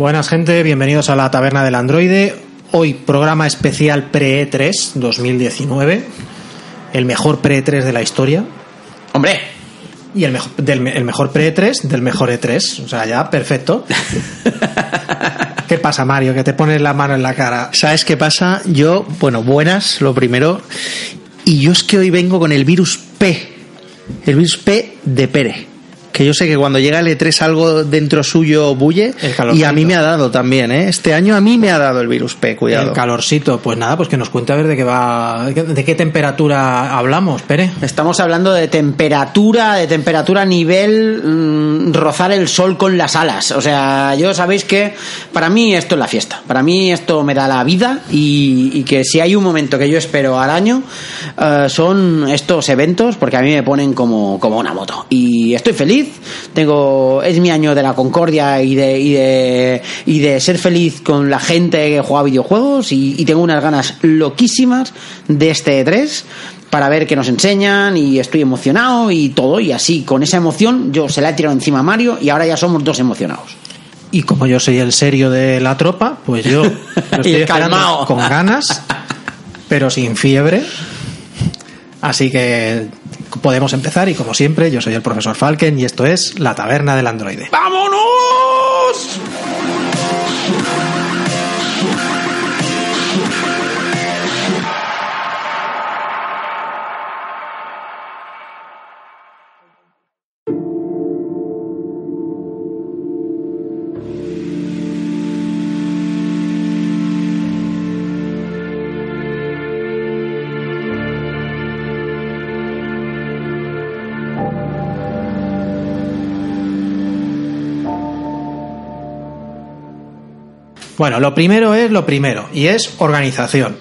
Buenas gente, bienvenidos a la Taberna del Androide. Hoy programa especial pre-E3 2019. El mejor pre-E3 de la historia. ¡Hombre! Y el mejor, del, el mejor pre-E3 del mejor E3. O sea, ya, perfecto. ¿Qué pasa, Mario? Que te pones la mano en la cara. ¿Sabes qué pasa? Yo, bueno, buenas, lo primero. Y yo es que hoy vengo con el virus P. El virus P de Pere. Que yo sé que cuando llega el E3 algo dentro suyo bulle. Y a mí me ha dado también, ¿eh? Este año a mí me ha dado el virus P, cuidado. El calorcito. Pues nada, pues que nos cuente a ver de qué va. de qué temperatura hablamos, Pere. Estamos hablando de temperatura, de temperatura a nivel mm, rozar el sol con las alas. O sea, yo sabéis que para mí esto es la fiesta. Para mí esto me da la vida y, y que si hay un momento que yo espero al año eh, son estos eventos porque a mí me ponen como, como una moto. Y estoy feliz. Tengo es mi año de la concordia y de y de, y de ser feliz con la gente que juega videojuegos y, y tengo unas ganas loquísimas de este E3 para ver qué nos enseñan y estoy emocionado y todo y así con esa emoción yo se la he tirado encima a Mario y ahora ya somos dos emocionados. Y como yo soy el serio de la tropa, pues yo lo estoy esperando con ganas, pero sin fiebre. Así que podemos empezar y como siempre, yo soy el profesor Falken y esto es La Taberna del Androide. ¡Vámonos! Bueno, lo primero es lo primero y es organización.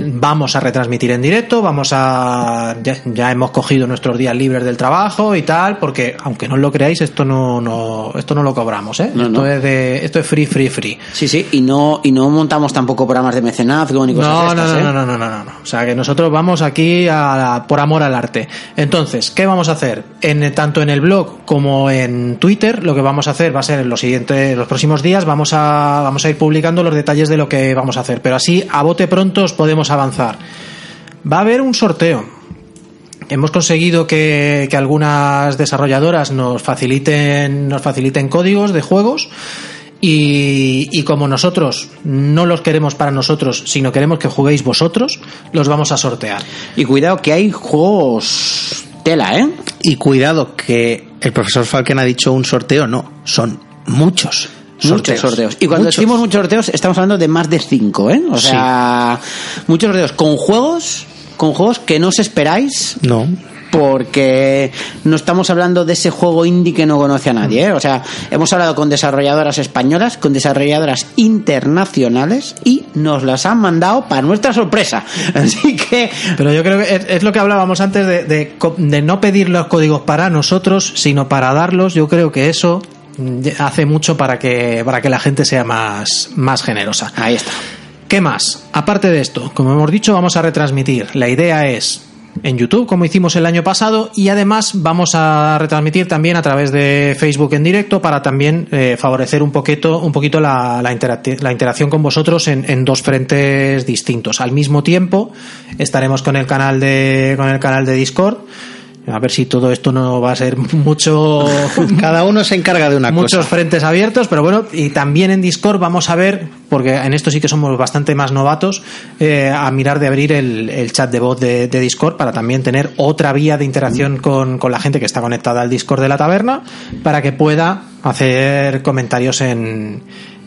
Vamos a retransmitir en directo, vamos a ya, ya hemos cogido nuestros días libres del trabajo y tal, porque aunque no lo creáis, esto no, no esto no lo cobramos, ¿eh? No, esto no. es de esto es free free free. Sí, sí, y no y no montamos tampoco programas de mecenazgo ni cosas No, estas, no, ¿eh? no, no, no, no, no. O sea que nosotros vamos aquí a por amor al arte. Entonces, ¿qué vamos a hacer? En, tanto en el blog como en Twitter, lo que vamos a hacer va a ser en los siguientes, los próximos días, vamos a, vamos a ir publicando los detalles de lo que vamos a hacer. Pero así, a bote pronto, os podemos avanzar. Va a haber un sorteo. Hemos conseguido que, que algunas desarrolladoras nos faciliten, nos faciliten códigos de juegos. Y, y como nosotros no los queremos para nosotros, sino queremos que juguéis vosotros, los vamos a sortear. Y cuidado que hay juegos tela, ¿eh? Y cuidado, que el profesor Falken ha dicho un sorteo, no, son muchos. Muchos sorteos. Y cuando Muchos. decimos muchos sorteos, estamos hablando de más de cinco, ¿eh? O sea, muchos sorteos con juegos, con juegos que no os esperáis, No. porque no estamos hablando de ese juego indie que no conoce a nadie, ¿eh? O sea, hemos hablado con desarrolladoras españolas, con desarrolladoras internacionales y nos las han mandado para nuestra sorpresa. Así que Pero yo creo que es, es lo que hablábamos antes de, de de no pedir los códigos para nosotros, sino para darlos. Yo creo que eso hace mucho para que, para que la gente sea más, más generosa. ahí está. ¿Qué más? Aparte de esto, como hemos dicho, vamos a retransmitir. La idea es en YouTube, como hicimos el año pasado, y además vamos a retransmitir también a través de Facebook en directo para también eh, favorecer un poquito, un poquito la, la, la interacción con vosotros en, en dos frentes distintos. Al mismo tiempo, estaremos con el canal de, con el canal de Discord. A ver si todo esto no va a ser mucho Cada uno se encarga de una muchos cosa. frentes abiertos, pero bueno, y también en Discord vamos a ver, porque en esto sí que somos bastante más novatos, eh, a mirar de abrir el, el chat de voz de, de Discord para también tener otra vía de interacción con, con la gente que está conectada al Discord de la taberna, para que pueda hacer comentarios en,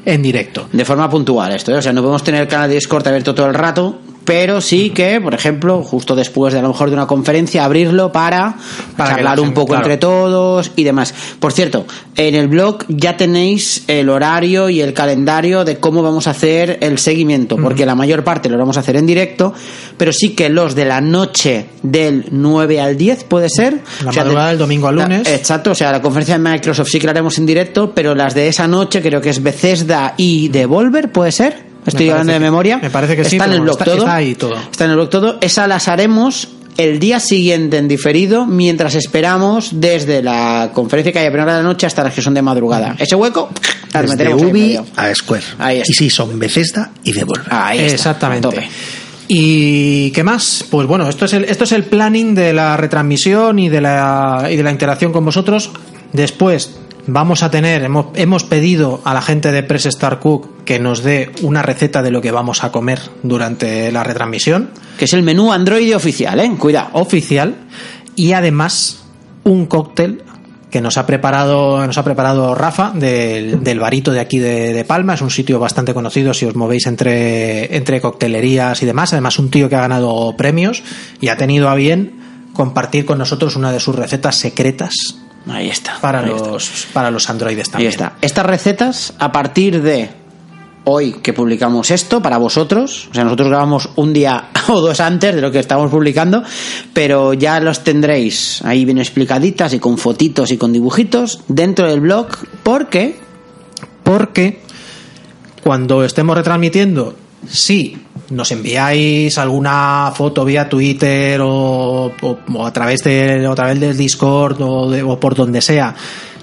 en directo. De forma puntual esto, ¿eh? o sea, no podemos tener el canal de Discord abierto todo el rato, pero sí que, por ejemplo, justo después de a lo mejor de una conferencia, abrirlo para, Para charlar la un poco claro. entre todos y demás. Por cierto, en el blog ya tenéis el horario y el calendario de cómo vamos a hacer el seguimiento, porque la mayor parte lo vamos a hacer en directo, pero sí que los de la noche del 9 al 10 puede ser. La O sea, madrugada de- del domingo al la- lunes. Exacto, o sea, la conferencia de Microsoft sí que la haremos en directo, pero las de esa noche creo que es Bethesda y Devolver, ¿puede ser? Estoy hablando de memoria. me parece que sí, Está en el blog está- todo. está ahí todo. Está en el blog todo. Esa las haremos el día siguiente en diferido, mientras esperamos desde la conferencia que haya a primera de la noche hasta las que son de madrugada. Ese hueco Las Desde Ubi a Square. Ahí está. y sí, son Bethesda y Devolver. Ahí está, Exactamente. tope. ¿Y qué más? Pues bueno, esto es el, esto es el planning de la retransmisión y de la, y de la interacción con vosotros. Después vamos a tener, hemos, hemos pedido a la gente de Press Star Cook que nos dé una receta de lo que vamos a comer durante la retransmisión. Que es el menú Android oficial, ¿eh? Cuidado. oficial. Y además un cóctel que nos ha preparado nos ha preparado Rafa del, del barito de aquí de, de Palma. Es un sitio bastante conocido si os movéis entre entre coctelerías y demás. Además un tío que ha ganado premios y ha tenido a bien compartir con nosotros una de sus recetas secretas Ahí está. para ahí está. los para los androides Ahí también está. Estas recetas, a partir de hoy que publicamos esto, para vosotros, o sea, nosotros grabamos un día o dos antes de lo que estamos publicando, pero ya los tendréis ahí bien explicaditas y con fotitos y con dibujitos dentro del blog, porque porque cuando estemos retransmitiendo, si nos enviáis alguna foto vía Twitter o, o- o a través de a través del Discord o, de- o por donde sea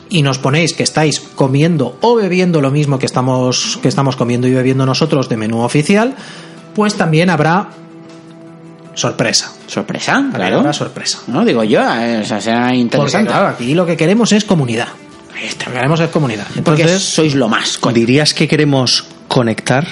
y nos ponéis que estáis comiendo o bebiendo lo mismo que estamos que estamos comiendo y bebiendo nosotros de menú oficial, pues también habrá sorpresa. sorpresa, claro. Habrá sorpresa. No digo yo, eh, o sea, será Porque interesante. claro, aquí lo que queremos es comunidad. Lo que queremos es comunidad. Porque Entonces, sois lo más, coño. ¿Dirías que queremos conectar?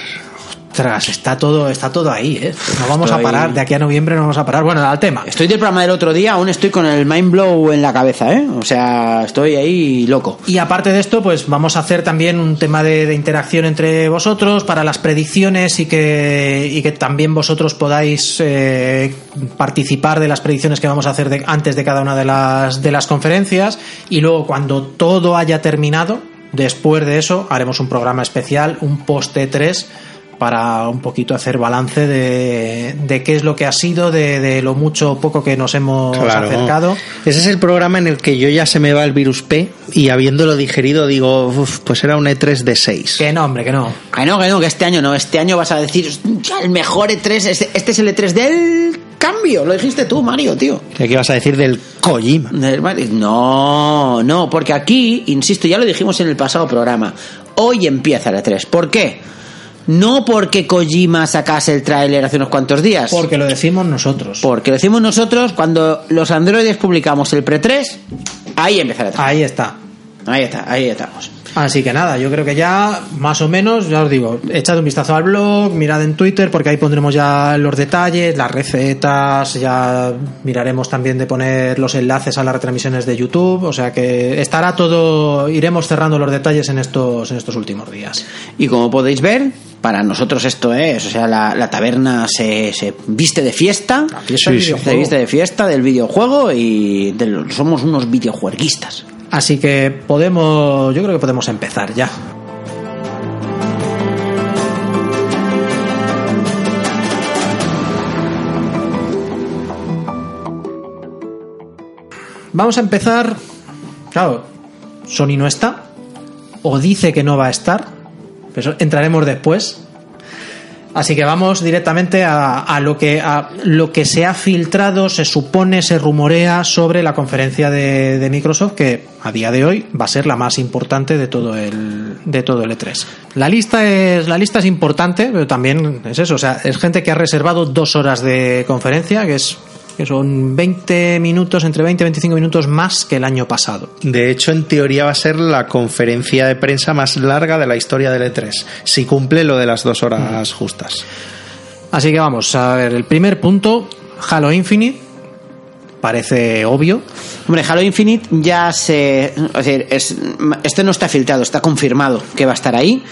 Ostras, está todo, está todo ahí, ¿eh? No vamos Estoy- a parar, de aquí a noviembre no vamos a parar. Bueno, al tema. Estoy del programa del otro día, aún estoy con el mind blow en la cabeza, ¿eh? O sea, estoy ahí loco. Y aparte de esto, pues vamos a hacer también un tema de, de interacción entre vosotros para las predicciones y que, y que también vosotros podáis eh, participar de las predicciones que vamos a hacer de- antes de cada una de las, de las conferencias. Y luego, cuando todo haya terminado, después de eso, haremos un programa especial, un post 3 para un poquito hacer balance de, de qué es lo que ha sido, de, de lo mucho o poco que nos hemos acercado. Ese es el programa en el que yo ya se me va el virus P y habiéndolo digerido digo, "Uf, pues era un E3 de 6. Que no, hombre, que no. Que no, que no, que este año no. Este año vas a decir, "Hostia, el mejor E3, este, este es el E3 del cambio. Lo dijiste tú, Mario, tío. ¿Qué ibas a decir del Kojima? No, no, porque aquí, insisto, ya lo dijimos en el pasado programa. Hoy empieza el E3. ¿Por qué? No porque Kojima sacase el tráiler hace unos cuantos días. Porque lo decimos nosotros. Porque lo decimos nosotros cuando los androides publicamos el pre-3, ahí E3. Ahí está. Ahí está, ahí estamos. Así que nada, yo creo que ya más o menos, ya os digo, echad un vistazo al blog, mirad en Twitter porque ahí pondremos ya los detalles, las recetas, ya miraremos también de poner los enlaces a las retransmisiones de YouTube, o sea que estará todo, iremos cerrando los detalles en estos, en estos últimos días. Y como podéis ver, para nosotros esto es, o sea, la, la taberna se, se viste de fiesta. se viste de fiesta del videojuego y de somos unos videojueguistas. Así que podemos, yo creo que podemos empezar ya. Vamos a empezar. Claro, Sony no está. O dice que no va a estar. Eso entraremos después. Así que vamos directamente a, a lo que a lo que se ha filtrado, se supone, se rumorea sobre la conferencia de, de Microsoft, que a día de hoy va a ser la más importante de todo el de todo el E3. La lista es la lista es importante, pero también es eso, o sea, es gente que ha reservado dos horas de conferencia, que es que son 20 minutos, entre 20 y 25 minutos más que el año pasado. De hecho, en teoría va a ser la conferencia de prensa más larga de la historia del E3, si cumple lo de las dos horas justas. Así que vamos a ver, el primer punto, Halo Infinite, parece obvio, Hombre, Halo Infinite ya se. Es decir, es, este no está filtrado, está confirmado que va a estar ahí.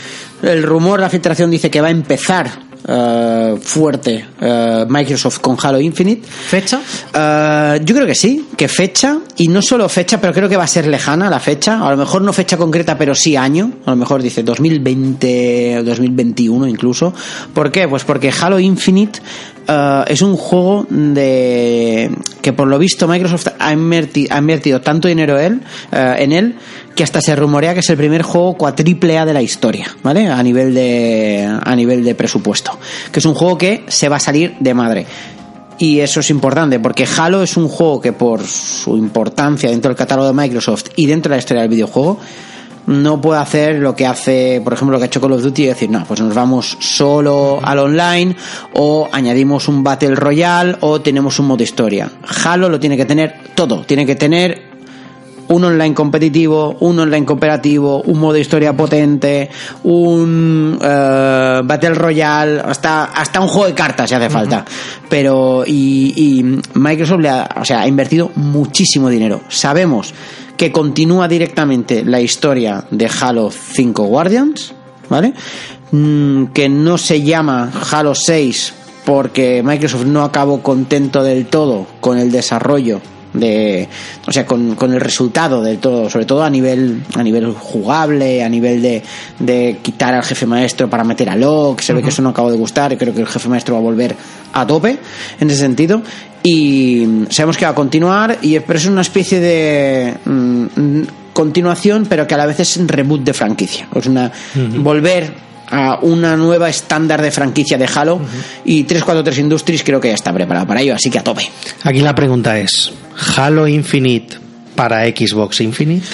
El rumor, la filtración dice que va a empezar eh, fuerte eh, Microsoft con Halo Infinite. fecha, Eh, yo creo que sí, que fecha, y no solo fecha, pero creo que va a ser lejana la fecha, a lo mejor no fecha concreta, pero sí año, a lo mejor dice 2020 o 2021 incluso. ¿Por qué? Pues porque Halo Infinite eh, es un juego de que por lo visto Microsoft ha, inverti- ha invertido tanto dinero él, eh, en él que hasta se rumorea que es el primer juego cuatriple A de la historia, ¿vale? A nivel de a nivel de presupuesto, que es un juego que se va a salir de madre. Y eso es importante porque Halo es un juego que por su importancia dentro del catálogo de Microsoft y dentro de la historia del videojuego no puede hacer lo que hace, por ejemplo, lo que ha hecho Call of Duty y decir, no, pues nos vamos solo al online o añadimos un Battle Royale o tenemos un modo historia. Halo lo tiene que tener todo, tiene que tener un online competitivo, un online cooperativo, un modo historia potente, un eh, Battle Royale, hasta, hasta un juego de cartas si hace falta. Pero, y, y Microsoft le ha, o sea, ha invertido muchísimo dinero. Sabemos que continúa directamente la historia de Halo 5 Guardians, ¿vale? Mm, que no se llama Halo 6 porque Microsoft no acabó contento del todo con el desarrollo de o sea con, con el resultado del todo sobre todo a nivel a nivel jugable a nivel de, de quitar al jefe maestro para meter a Locke se ve que eso no acabó de gustar y creo que el jefe maestro va a volver a tope en ese sentido. Y sabemos que va a continuar y pero es una especie de mm, continuación pero que a la vez es un reboot de franquicia. Es una volver a una nueva estándar de franquicia de Halo y 343 Industries creo que ya está preparado para ello así que a tope. Aquí la pregunta es, ¿Halo Infinite para Xbox Infinite?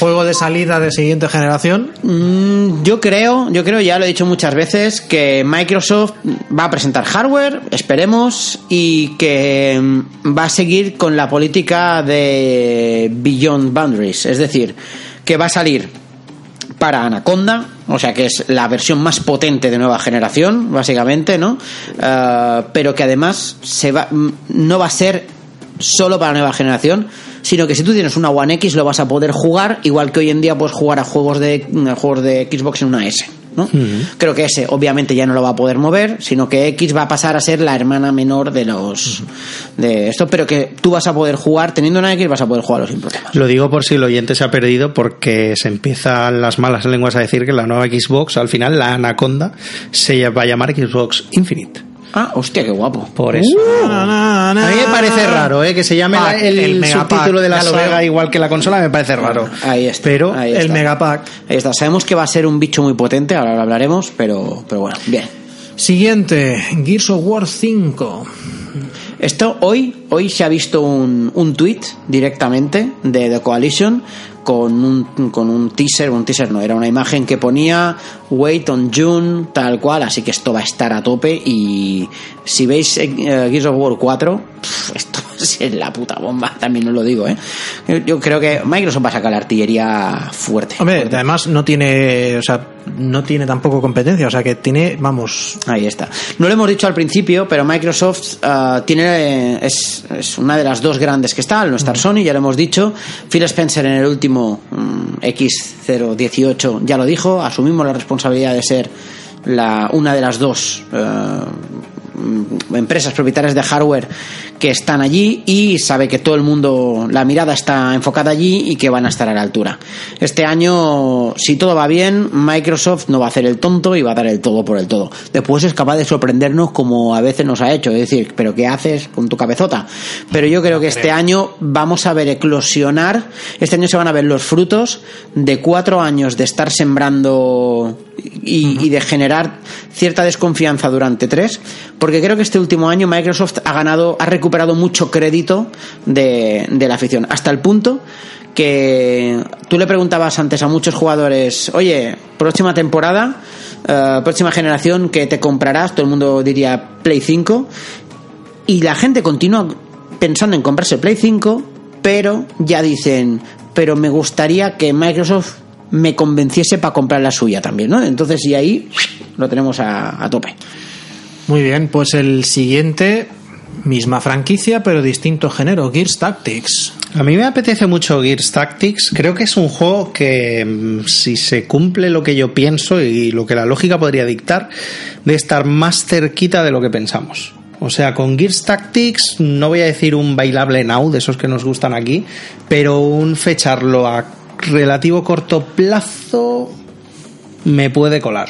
Juego de salida de siguiente generación. Mm, yo creo, yo creo, ya lo he dicho muchas veces, que Microsoft va a presentar hardware, esperemos, y que mm, va a seguir con la política de Beyond Boundaries. Es decir, que va a salir para Anaconda, o sea que es la versión más potente de nueva generación, básicamente, ¿no? Eh, pero que además se va, mm, no va a ser solo para nueva generación, sino que si tú tienes una One X lo vas a poder jugar, igual que hoy en día puedes jugar a juegos de a juegos de Xbox en una S. ¿no? Creo que ese obviamente ya no lo va a poder mover, sino que X va a pasar a ser la hermana menor de los de esto, pero que tú vas a poder jugar teniendo una X vas a poder jugarlo sin problemas. Lo digo por si el oyente se ha perdido porque se empiezan las malas lenguas a decir que la nueva Xbox, al final la Anaconda, se va a llamar Xbox Infinite. Ah, hostia, qué guapo. Por eso. A mí me parece raro, ¿eh? Que se llame Pack, la- el, subtítulo de la saga igual que la consola, me parece raro. Ahí está. Pero ahí El. Megapack. Ahí está. Sabemos que va a ser un bicho muy potente, ahora lo hablaremos, pero, pero bueno, bien. Siguiente, Gears of War 5. Esto hoy, hoy se ha visto un, un tweet directamente de The Coalition con un, con un teaser, un teaser no, era una imagen que ponía Wait on June, tal cual, así que esto va a estar a tope y si veis eh, Gears of War 4, pf, esto ser la puta bomba, también os lo digo, ¿eh? Yo, creo que Microsoft va a sacar la artillería fuerte. Hombre, fuerte. además no tiene, o sea, no tiene tampoco competencia, o sea que tiene, vamos, Ahí está. No lo hemos dicho al principio, pero Microsoft ah, tiene es, es una de las dos grandes que está, al no estar Sony, ya lo hemos dicho. Phil Spencer en el último mm, X018 ya lo dijo, asumimos la responsabilidad de ser la, una de las dos eh, mm, empresas propietarias de hardware que están allí y sabe que todo el mundo, la mirada está enfocada allí y que van a estar a la altura. Este año, si todo va bien, Microsoft no va a hacer el tonto y va a dar el todo por el todo. Después es capaz de sorprendernos como a veces nos ha hecho, es decir, pero ¿qué haces con tu cabezota? Pero yo creo que este año vamos a ver eclosionar, este año se van a ver los frutos de cuatro años de estar sembrando y, y de generar cierta desconfianza durante tres, porque creo que este último año Microsoft ha ganado, ha recuperado mucho crédito de, de la afición, hasta el punto que tú le preguntabas antes a muchos jugadores, oye, próxima temporada, eh, próxima generación, que te comprarás? Todo el mundo diría Play 5, y la gente continúa pensando en comprarse Play 5, pero ya dicen, pero me gustaría que Microsoft me convenciese para comprar la suya también, ¿no? Entonces, y ahí lo tenemos a, a tope. Muy bien, pues el siguiente, misma franquicia, pero distinto género, Gears Tactics. A mí me apetece mucho Gears Tactics. Creo que es un juego que, mm, si se cumple lo que yo pienso y lo que la lógica podría dictar, de estar más cerquita de lo que pensamos. O sea, con Gears Tactics, no voy a decir un bailable now, de esos que nos gustan aquí, pero un fecharlo a relativo corto plazo me puede colar.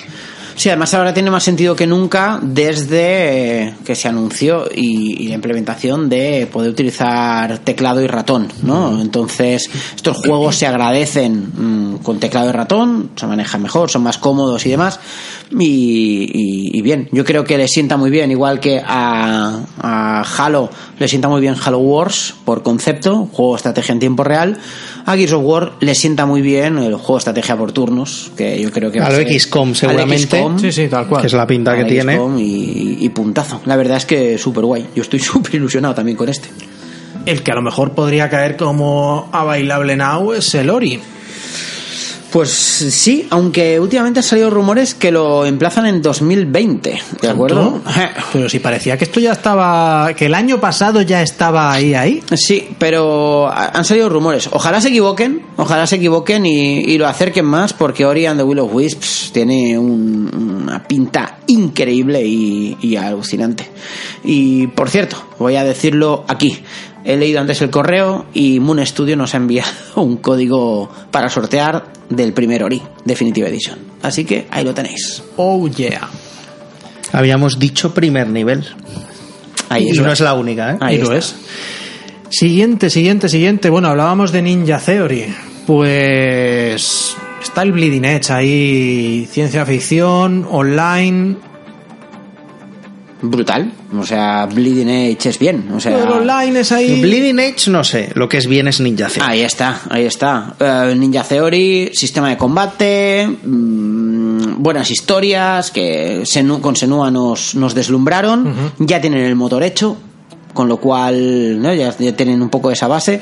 Sí, además ahora tiene más sentido que nunca desde eh, que se anunció y, y la implementación de poder utilizar teclado y ratón, ¿no? Entonces, estos juegos se agradecen mm, con teclado y ratón, se manejan mejor, son más cómodos y demás, Y, y- y bien, yo creo que le sienta muy bien, igual que a, a Halo le sienta muy bien Halo Wars por concepto, juego de estrategia en tiempo real. A Gears of War le sienta muy bien el juego de estrategia por turnos, que yo creo que va A lo ser- XCOM, al seguramente. XCOM, Sí, sí, tal cual. Que es la pinta que al tiene. XCOM Y, y puntazo. La verdad es que súper guay. Yo estoy súper ilusionado también con este. El que a lo mejor podría caer como a bailable now es el Ori. Pues sí, aunque últimamente han salido rumores que lo emplazan en 2020, ¿de acuerdo? ¿Tanto? Pero si parecía que esto ya estaba. que el año pasado ya estaba ahí, ahí. Sí, pero ha- han salido rumores. Ojalá se equivoquen, ojalá se equivoquen y, y lo acerquen más, porque Ori and the Will of Wisps tiene un- una pinta increíble y, y alucinante. Y por cierto, voy a decirlo aquí. He leído antes el correo y Moon Studio nos ha enviado un código para sortear del primer Ori Definitive Edition. Así que ahí lo tenéis. Oh yeah. Habíamos dicho primer nivel. Ahí y no es la única, ¿eh? Ahí y lo es. Siguiente, siguiente, siguiente. Bueno, hablábamos de Ninja Theory. Pues está el Bleeding Edge ahí, ciencia ficción, online. Brutal. O sea, Bleeding Edge es bien. O sea, online es ahí. Bleeding Edge, no sé. Lo que es bien es Ninja Theory. Ahí está, ahí está. Eh, Ninja Theory, sistema de combate, mm, buenas historias que Senu- con Senua nos, nos deslumbraron. Ya tienen el motor hecho, con lo cual ¿no? ya, ya tienen un poco esa base.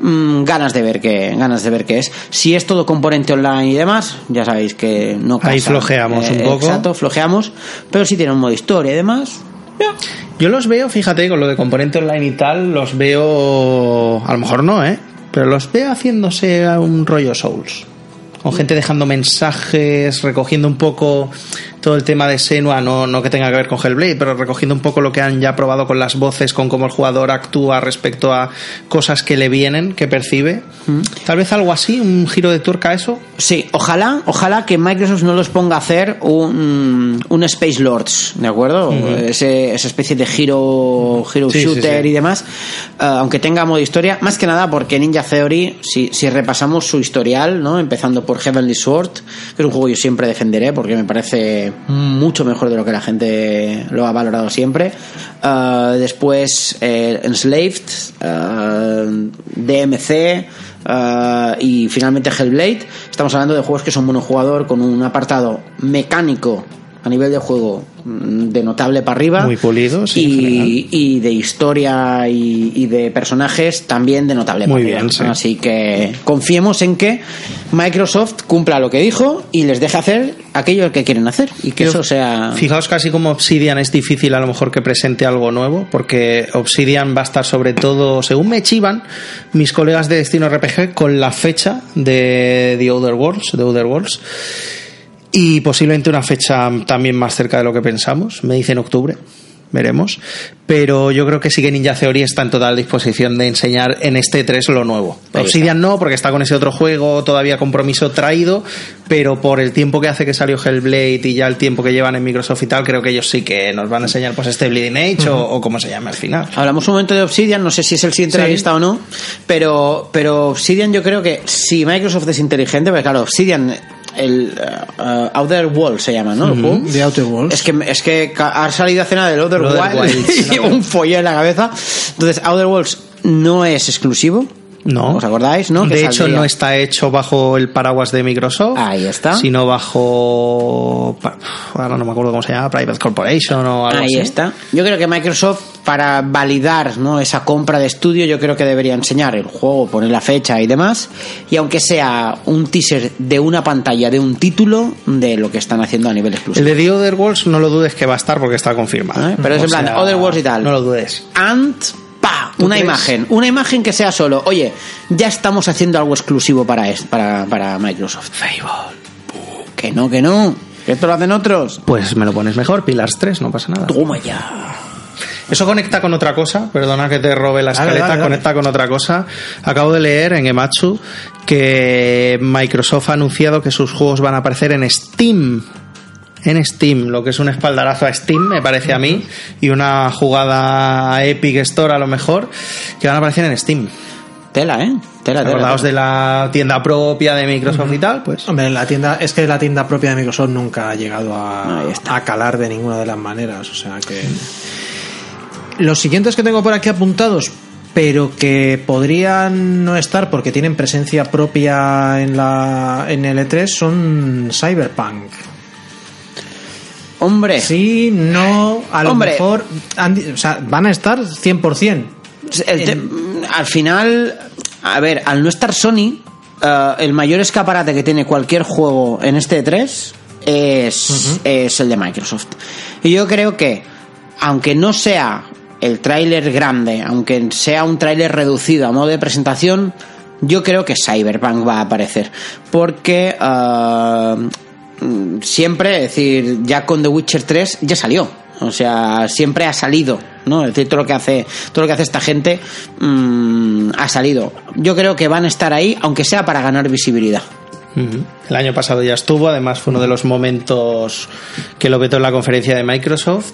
Mm, ganas de ver qué ganas de ver qué es. Si es todo componente online y demás, ya sabéis que no casa. Ahí flojeamos un poco. Exacto, flojeamos. Pero si tiene un modo historia y demás, ya. Yo los veo, fíjate, con lo de componente online y tal, los veo. A lo mejor no, ¿eh? Pero los veo haciéndose a un rollo Souls. Con gente dejando mensajes, recogiendo un poco todo el tema de Senua, no, no que tenga que ver con Hellblade, pero recogiendo un poco lo que han ya probado con las voces, con cómo el jugador actúa respecto a cosas que le vienen, que percibe. Tal vez algo así, un giro de tuerca a eso. Sí, ojalá, ojalá que Microsoft no los ponga a hacer un, un Space Lords, ¿de acuerdo? Ese- esa especie de giro, giro Sí, shooter sí. y demás, eh, aunque tenga modo historia, más que nada porque Ninja Theory, si, si repasamos su historial, ¿no? Empezando por Heavenly Sword, que es un juego que yo siempre defenderé porque me parece mucho mejor de lo que la gente lo ha valorado siempre. Eh, después eh, Enslaved, eh, DMC, eh, y finalmente Hellblade. Estamos hablando de juegos que son monojugador con un apartado mecánico a nivel de juego mm, de notable para arriba. Muy pulido, sí, y, y de historia y, y de personajes también de notable Muy para arriba. bien, sí. Así que confiemos en que Microsoft cumpla lo que dijo y les deje hacer aquello que quieren hacer y que Yo- eso sea. Fijaos casi como Obsidian es difícil a lo mejor que presente algo nuevo, porque Obsidian va a estar sobre todo, según me chivan, mis colegas de Destino RPG con la fecha de The Other Worlds, The Other Worlds, y posiblemente una fecha también más cerca de lo que pensamos, me dicen octubre. Veremos, pero yo creo que sí que Ninja Theory está en total disposición de enseñar en este 3 lo nuevo. Ahí Obsidian no, porque está con ese otro juego, todavía compromiso traído, pero por el tiempo que hace que salió Hellblade y ya el tiempo que llevan en Microsoft y tal, creo que ellos sí que nos van a enseñar pues este Bleeding Edge o, o como se llame al final. Hablamos un momento de Obsidian, no sé si es el siguiente de la Sí. lista o no, pero, pero Obsidian yo creo que si Microsoft es inteligente, porque claro, Obsidian, el uh, Outer World se llama, ¿no? El juego. The Outer Worlds. Es que, es que ha salido a cenar del Outer, Outer Wild y llevo un follón en la cabeza. Entonces, Outer Worlds no es exclusivo. No. ¿Os acordáis, no? Que De hecho, saldría- no está hecho bajo el paraguas de Microsoft. Ahí está. Sino bajo. Ahora no me acuerdo cómo se llama, Private Corporation o algo Ahí así. está. Yo creo que Microsoft, para validar ¿no? esa compra de estudio, yo creo que debería enseñar el juego, poner la fecha y demás. Y aunque sea un teaser de una pantalla, de un título, de lo que están haciendo a nivel El exclusivo. de The Other Worlds no lo dudes que va a estar porque está confirmado. ¿Eh? Pero es en plan, sea, Other Worlds y tal. No lo dudes. And, pa, una crees? imagen. Una imagen que sea solo, oye, ya estamos haciendo algo exclusivo para, es- para, para Microsoft. Fable. Que no, que no. Que esto lo hacen otros. Pues me lo pones mejor, Pillars 3, no pasa nada. Toma ya. Eso conecta con otra cosa, perdona que te robe la Dale, escaleta, dale, dale. conecta con otra cosa. Acabo de leer en Ematsu que Microsoft ha anunciado que sus juegos van a aparecer en Steam. En Steam, lo que es un espaldarazo a Steam, me parece a mí, y una jugada a Epic Store a lo mejor, que van a aparecer en Steam. Tela, ¿eh? Tela, tela. Acordaos tela. de la tienda propia de Microsoft y tal, pues. Hombre, la tienda, es que la tienda propia de Microsoft nunca ha llegado a, a calar de ninguna de las maneras. O sea que. Los siguientes que tengo por aquí apuntados, pero que podrían no estar porque tienen presencia propia en la en el E3 son Cyberpunk. Hombre, Sí, no, a lo Hombre. mejor han di- o sea, van a estar 100%. el te- al final, a ver, al no estar Sony, eh, el mayor escaparate que tiene cualquier juego en este E3 es, es el de Microsoft. Y yo creo que, aunque no sea el tráiler grande, aunque sea un tráiler reducido a modo de presentación, yo creo que Cyberpunk va a aparecer. Porque eh, mm, siempre, es decir, ya con The Witcher 3 ya salió. O sea, siempre ha salido, ¿no? Es decir, todo lo que hace, todo lo que hace esta gente mm, ha salido. Yo creo que van a estar ahí, aunque sea para ganar visibilidad. El año pasado ya estuvo, además fue uno de los momentos que lo vetó en la conferencia de Microsoft.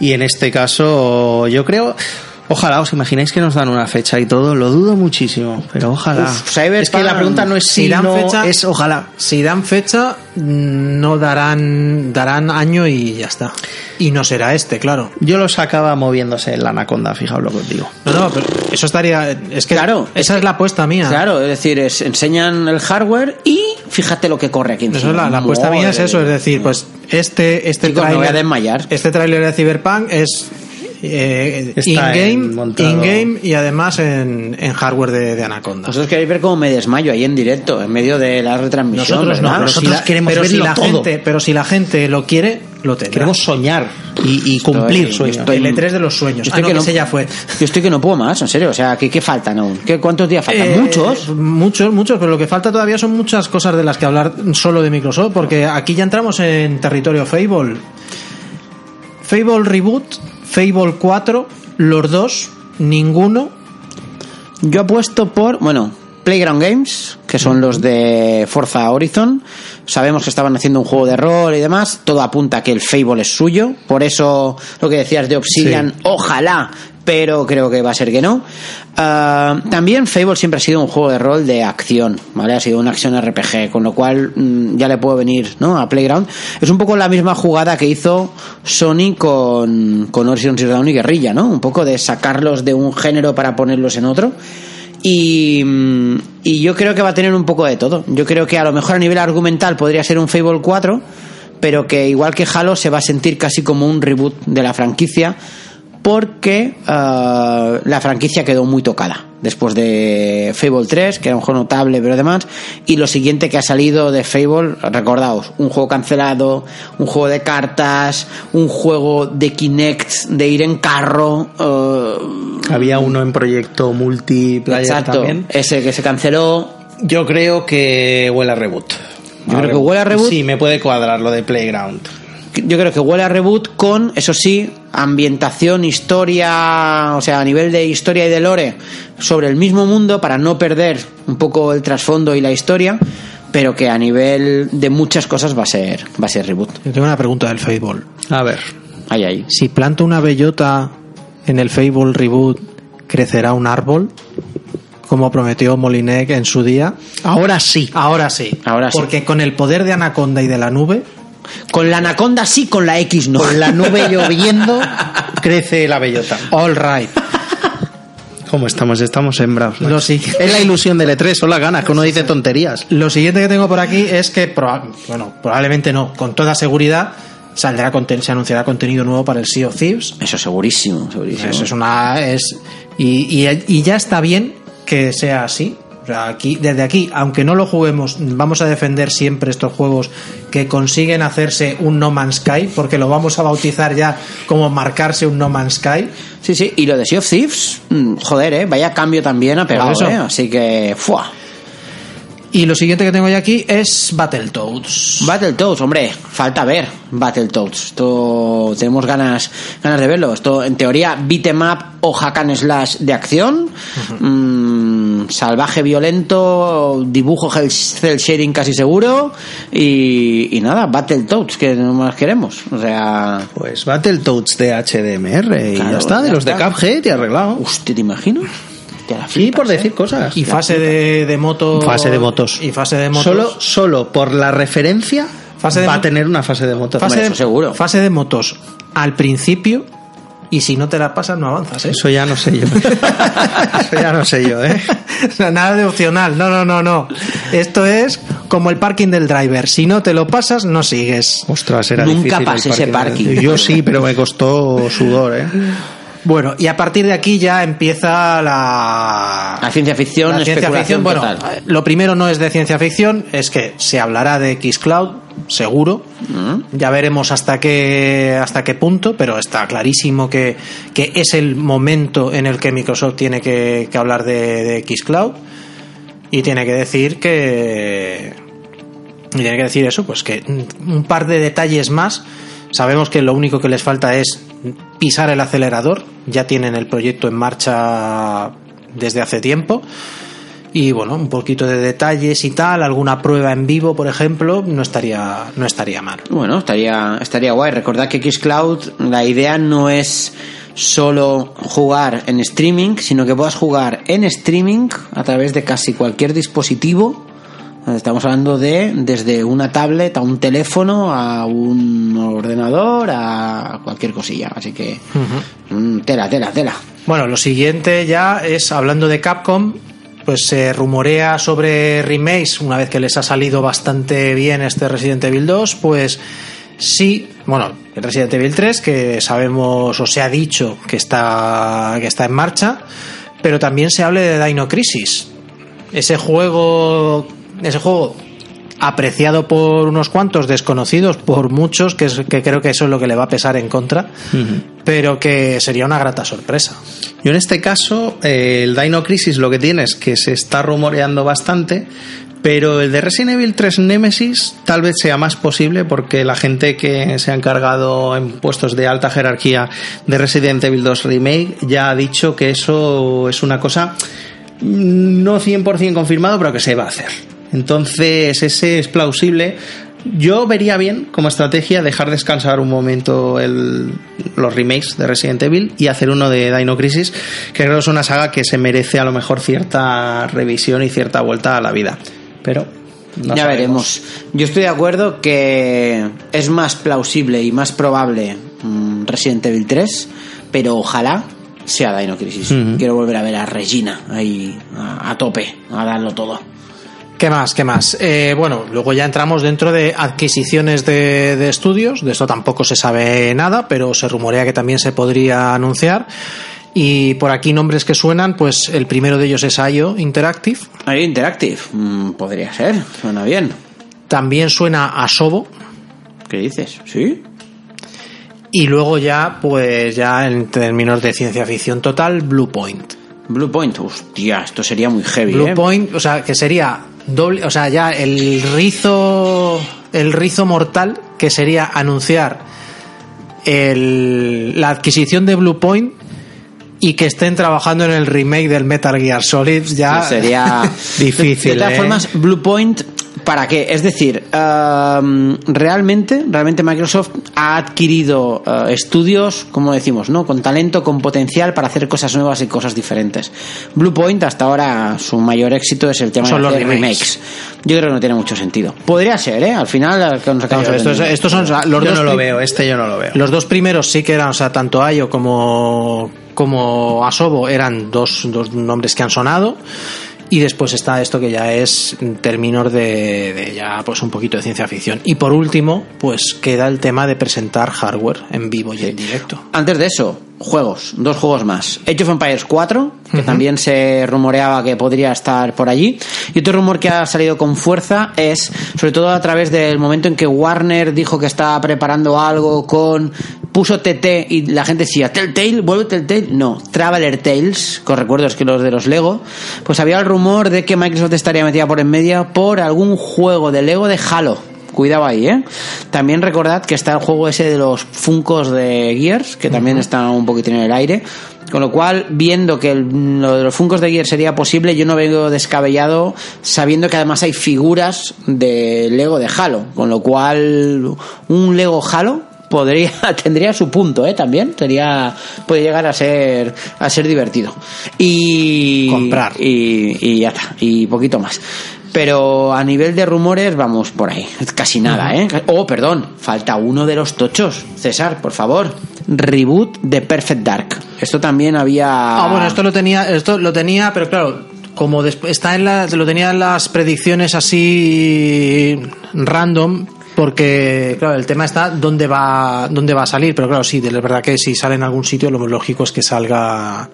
Y en este caso, yo creo. Ojalá, os imagináis que nos dan una fecha y todo, lo dudo muchísimo, pero ojalá. Uf, Cyberpunk, es que la pregunta no es si, si dan no, fecha- es ojalá. Si dan fecha, no darán darán año y ya está. Y no será este, claro. Yo lo sacaba moviéndose en la anaconda, fijaos lo que os digo. No, no, pero eso estaría. Es que Claro, esa es, la apuesta mía. Claro, es decir, es, enseñan el hardware y fíjate lo que corre aquí encima. Eso es la, la apuesta mía es Madre eso, es decir, pues este este Chicos, me tráiler voy a desmayar. este tráiler de Cyberpunk es eh, in-game in-game y además en, en hardware de, de Anaconda. Vosotros queréis ver cómo me desmayo ahí en directo, en medio de la retransmisión. Nosotros no, Nosotros si la, queremos pero si verlo la todo. gente, pero si la gente lo quiere, lo tendrá. Queremos soñar y, y cumplir Estoy- sueños. estoy- el E3 de los sueños. Yo Ah, estoy no, que que no- ese ya fue. Yo estoy que no puedo más, en serio. O sea, ¿qué, qué faltan aún? ¿Qué, ¿Cuántos días faltan? Eh, ¿Muchos? Muchos, muchos, pero lo que falta todavía son muchas cosas de las que hablar solo de Microsoft, porque aquí ya entramos en territorio Fable. Fable Reboot, Fable 4, los dos, ninguno. Yo apuesto por, bueno, Playground Games, que son los de Forza Horizon. Sabemos que estaban haciendo un juego de rol y demás. Todo apunta a que el Fable es suyo. Por eso lo que decías de Obsidian, ojalá, pero creo que va a ser que no. Ah, también Fable siempre ha sido un juego de rol de acción, ¿vale? Ha sido una acción RPG, con lo cual mm, ya le puedo venir, ¿no? A Playground. Es un poco la misma jugada que hizo Sony con, con Horizon Zero Dawn y Guerrilla, ¿no? Un poco de sacarlos de un género para ponerlos en otro. Y, mm, y yo creo que va a tener un poco de todo. Yo creo que a lo mejor a nivel argumental podría ser un Fable 4, pero que igual que Halo se va a sentir casi como un reboot de la franquicia, porque ah, la franquicia quedó muy tocada después de Fable 3, que era un juego notable, pero demás, y lo siguiente que ha salido de Fable, recordaos, un juego cancelado, un juego de cartas, un juego de Kinect, de ir en carro, eh, Había uno en proyecto multiplayer Exacto, también. ese que se canceló. Yo creo que huele a reboot. Yo creo que huele a reboot. Sí, me puede cuadrar lo de Playground. Yo creo que huele a reboot con, eso sí, ambientación, historia, o sea, a nivel de historia y de lore sobre el mismo mundo para no perder un poco el trasfondo y la historia, pero que a nivel de muchas cosas va a ser, va a ser reboot. Yo tengo una pregunta del Fable. A ver. Ahí, ahí. Si planto una bellota en el Fable Reboot, ¿crecerá un árbol? Como prometió Molinek en su día. Ahora sí. Ahora sí. Ahora sí. Porque con el poder de Anaconda y de la nube, Con la anaconda sí, con la X no. Con la nube lloviendo, crece la bellota. all right. ¿Cómo estamos? Estamos sembrados. Lo. Es la ilusión del E3, son las ganas, que uno dice tonterías. Lo siguiente que tengo por aquí es que, proba- bueno, probablemente no, con toda seguridad, saldrá conten- se anunciará contenido nuevo para el Sea of Thieves. Eso segurísimo, segurísimo. Eso es una. Es, y, y, y ya está bien que sea así. O sea, aquí, desde aquí, aunque no lo juguemos, vamos a defender siempre estos juegos que consiguen hacerse un No Man's Sky, porque lo vamos a bautizar ya como marcarse un No Man's Sky. Sí, sí, y lo de Sea of Thieves, mm, joder, eh, vaya cambio también ha pegado, eso. eh, así que, ¡fua! Y lo siguiente que tengo ya aquí es Battletoads. Battletoads, hombre, falta ver Battletoads. Esto tenemos ganas, ganas de verlo. Esto, en teoría, beat'em up o hack and slash de acción. Mm, salvaje, violento, dibujo cel cel shading casi seguro. Y, y nada, Battletoads, que no más queremos. O sea, Pues Battletoads de HDMR y Claro, ya está, de ya los de. Cuphead y arreglado. hostia, ¿te imaginas? Hostia, la por ¿eh? decir cosas. Y fase de, de moto. Fase de motos. Y fase de motos. Solo, solo por la referencia Fase de va a tener una fase de motos. fase, Hombre, de, eso seguro. fase de motos al principio. Y si no te la pasas, no avanzas, ¿eh? Eso ya no sé yo. Eso ya no sé yo, ¿eh? O sea, nada de opcional. No, no, no, no. Esto es como el parking del driver. Si no te lo pasas, no sigues. Ostras, era Nunca difícil el pasé ese parking. Yo sí, pero me costó sudor, ¿eh? Bueno, y a partir de aquí ya empieza la. La ciencia ficción, la ciencia especulación ficción. Bueno, total. eh, lo primero no es de ciencia ficción, es que se hablará de Xcloud, seguro. Mm. Ya veremos hasta qué, hasta qué punto, pero está clarísimo que, que es el momento en el que Microsoft tiene que, que hablar de, de Xcloud y tiene que decir que. Y tiene que decir eso, pues que un par de detalles más. Sabemos que lo único que les falta es pisar el acelerador. Ya tienen el proyecto en marcha desde hace tiempo. Y bueno, un poquito de detalles y tal, alguna prueba en vivo, por ejemplo, no estaría, no estaría mal. Bueno, estaría, estaría guay. Recordad que Xcloud, la idea no es solo jugar en streaming, sino que puedas jugar en streaming a través de casi cualquier dispositivo. Estamos hablando de desde una tablet a un teléfono, a un ordenador, a cualquier cosilla. Así que, mm, tela, tela, tela. Bueno, lo siguiente ya es, hablando de Capcom, pues se rumorea sobre remakes, una vez que les ha salido bastante bien este Resident Evil 2, pues sí, bueno, el Resident Evil 3, que sabemos o se ha dicho que está, que está en marcha, pero también se hable de Dino Crisis. Ese juego, ese juego apreciado por unos cuantos, desconocidos por muchos, que, es, que creo que eso es lo que le va a pesar en contra, pero que sería una grata sorpresa. Yo en este caso, eh, el Dino Crisis lo que tiene es que se está rumoreando bastante, pero el de Resident Evil 3 Nemesis tal vez sea más posible porque la gente que se ha encargado en puestos de alta jerarquía de Resident Evil 2 Remake ya ha dicho que eso es una cosa mm, no 100% confirmado, pero que se va a hacer. Entonces, ese es plausible. Yo vería bien como estrategia dejar descansar un momento el- los remakes de Resident Evil y hacer uno de Dino Crisis, que creo que es una saga que se merece a lo mejor cierta revisión y cierta vuelta a la vida. Pero no ya sabemos. veremos. Yo estoy de acuerdo que es más plausible y más probable mm, Resident Evil 3, pero ojalá sea Dino Crisis. Quiero volver a ver a Regina ahí a, a tope, a darlo todo. ¿Qué más? ¿Qué más? Eh, bueno, luego ya entramos dentro de adquisiciones de, de estudios. De esto tampoco se sabe nada, pero se rumorea que también se podría anunciar. Y por aquí nombres que suenan, pues el primero de ellos es IO Interactive. Ahí Interactive, mm, podría ser, suena bien. También suena Asobo. ¿Qué dices? ¿Sí? Y luego ya, pues ya en términos de ciencia ficción total, Blue Point. Blue Point, hostia, esto sería muy heavy, Blue ¿eh? Point, o sea, que sería doble, o sea, ya el rizo, el rizo mortal que sería anunciar el- la adquisición de Blue Point y que estén trabajando en el remake del Metal Gear Solid ya sería Difícil, De, todas ¿eh? formas, Blue Point, ¿para qué? Es decir, um, realmente, realmente Microsoft ha adquirido uh, estudios, como decimos, ¿no? Con talento, con potencial para hacer cosas nuevas y cosas diferentes. Blue Point, hasta ahora, su mayor éxito es el tema Son de los hacer remakes. Yo creo que no tiene mucho sentido. Podría ser, ¿eh? Al final, al que nos acabamos de estos, estos son los Yo dos no lo veo, este yo no lo veo. Los dos primeros sí que eran, o sea, tanto Ayo como, como Asobo eran dos, dos nombres que han sonado. Y después está esto que ya es términos de, de ya pues un poquito de ciencia ficción. Y por último, pues queda el tema de presentar hardware en vivo y en directo. Antes de eso, juegos, dos juegos más. Age of Empires 4, que también se rumoreaba que podría estar por allí. Y otro rumor que ha salido con fuerza es, sobre todo a través del momento en que Warner dijo que estaba preparando algo con. Puso TT y la gente decía, Telltale, vuelve Telltale. No, Traveler Tales, que os recuerdo es que los de los Lego. Pues había el rumor de que Microsoft estaría metida por en medio por algún juego de Lego de Halo. Cuidado ahí, ¿eh? También recordad que está el juego ese de los Funcos de Gears, que también está un poquitín en el aire. Con lo cual, viendo que el- lo de los Funcos de Gears sería posible, yo no vengo descabellado sabiendo que además hay figuras de Lego de Halo. Con lo cual, un Lego Halo podría tendría su punto, ¿eh? También sería puede llegar a ser a ser divertido y Comprar. y, y ya está y poquito más. Pero a nivel de rumores vamos por ahí, casi nada, ¿eh? Oh, perdón, falta uno de los tochos, César, por favor. Reboot de Perfect Dark. Esto también había. Ah, bueno, esto lo tenía, esto lo tenía, pero claro, como está en las, lo tenía en las predicciones así random, porque claro, el tema está dónde va, dónde va a salir, pero claro, sí, de la verdad que si sale en algún sitio, lo lógico es que salga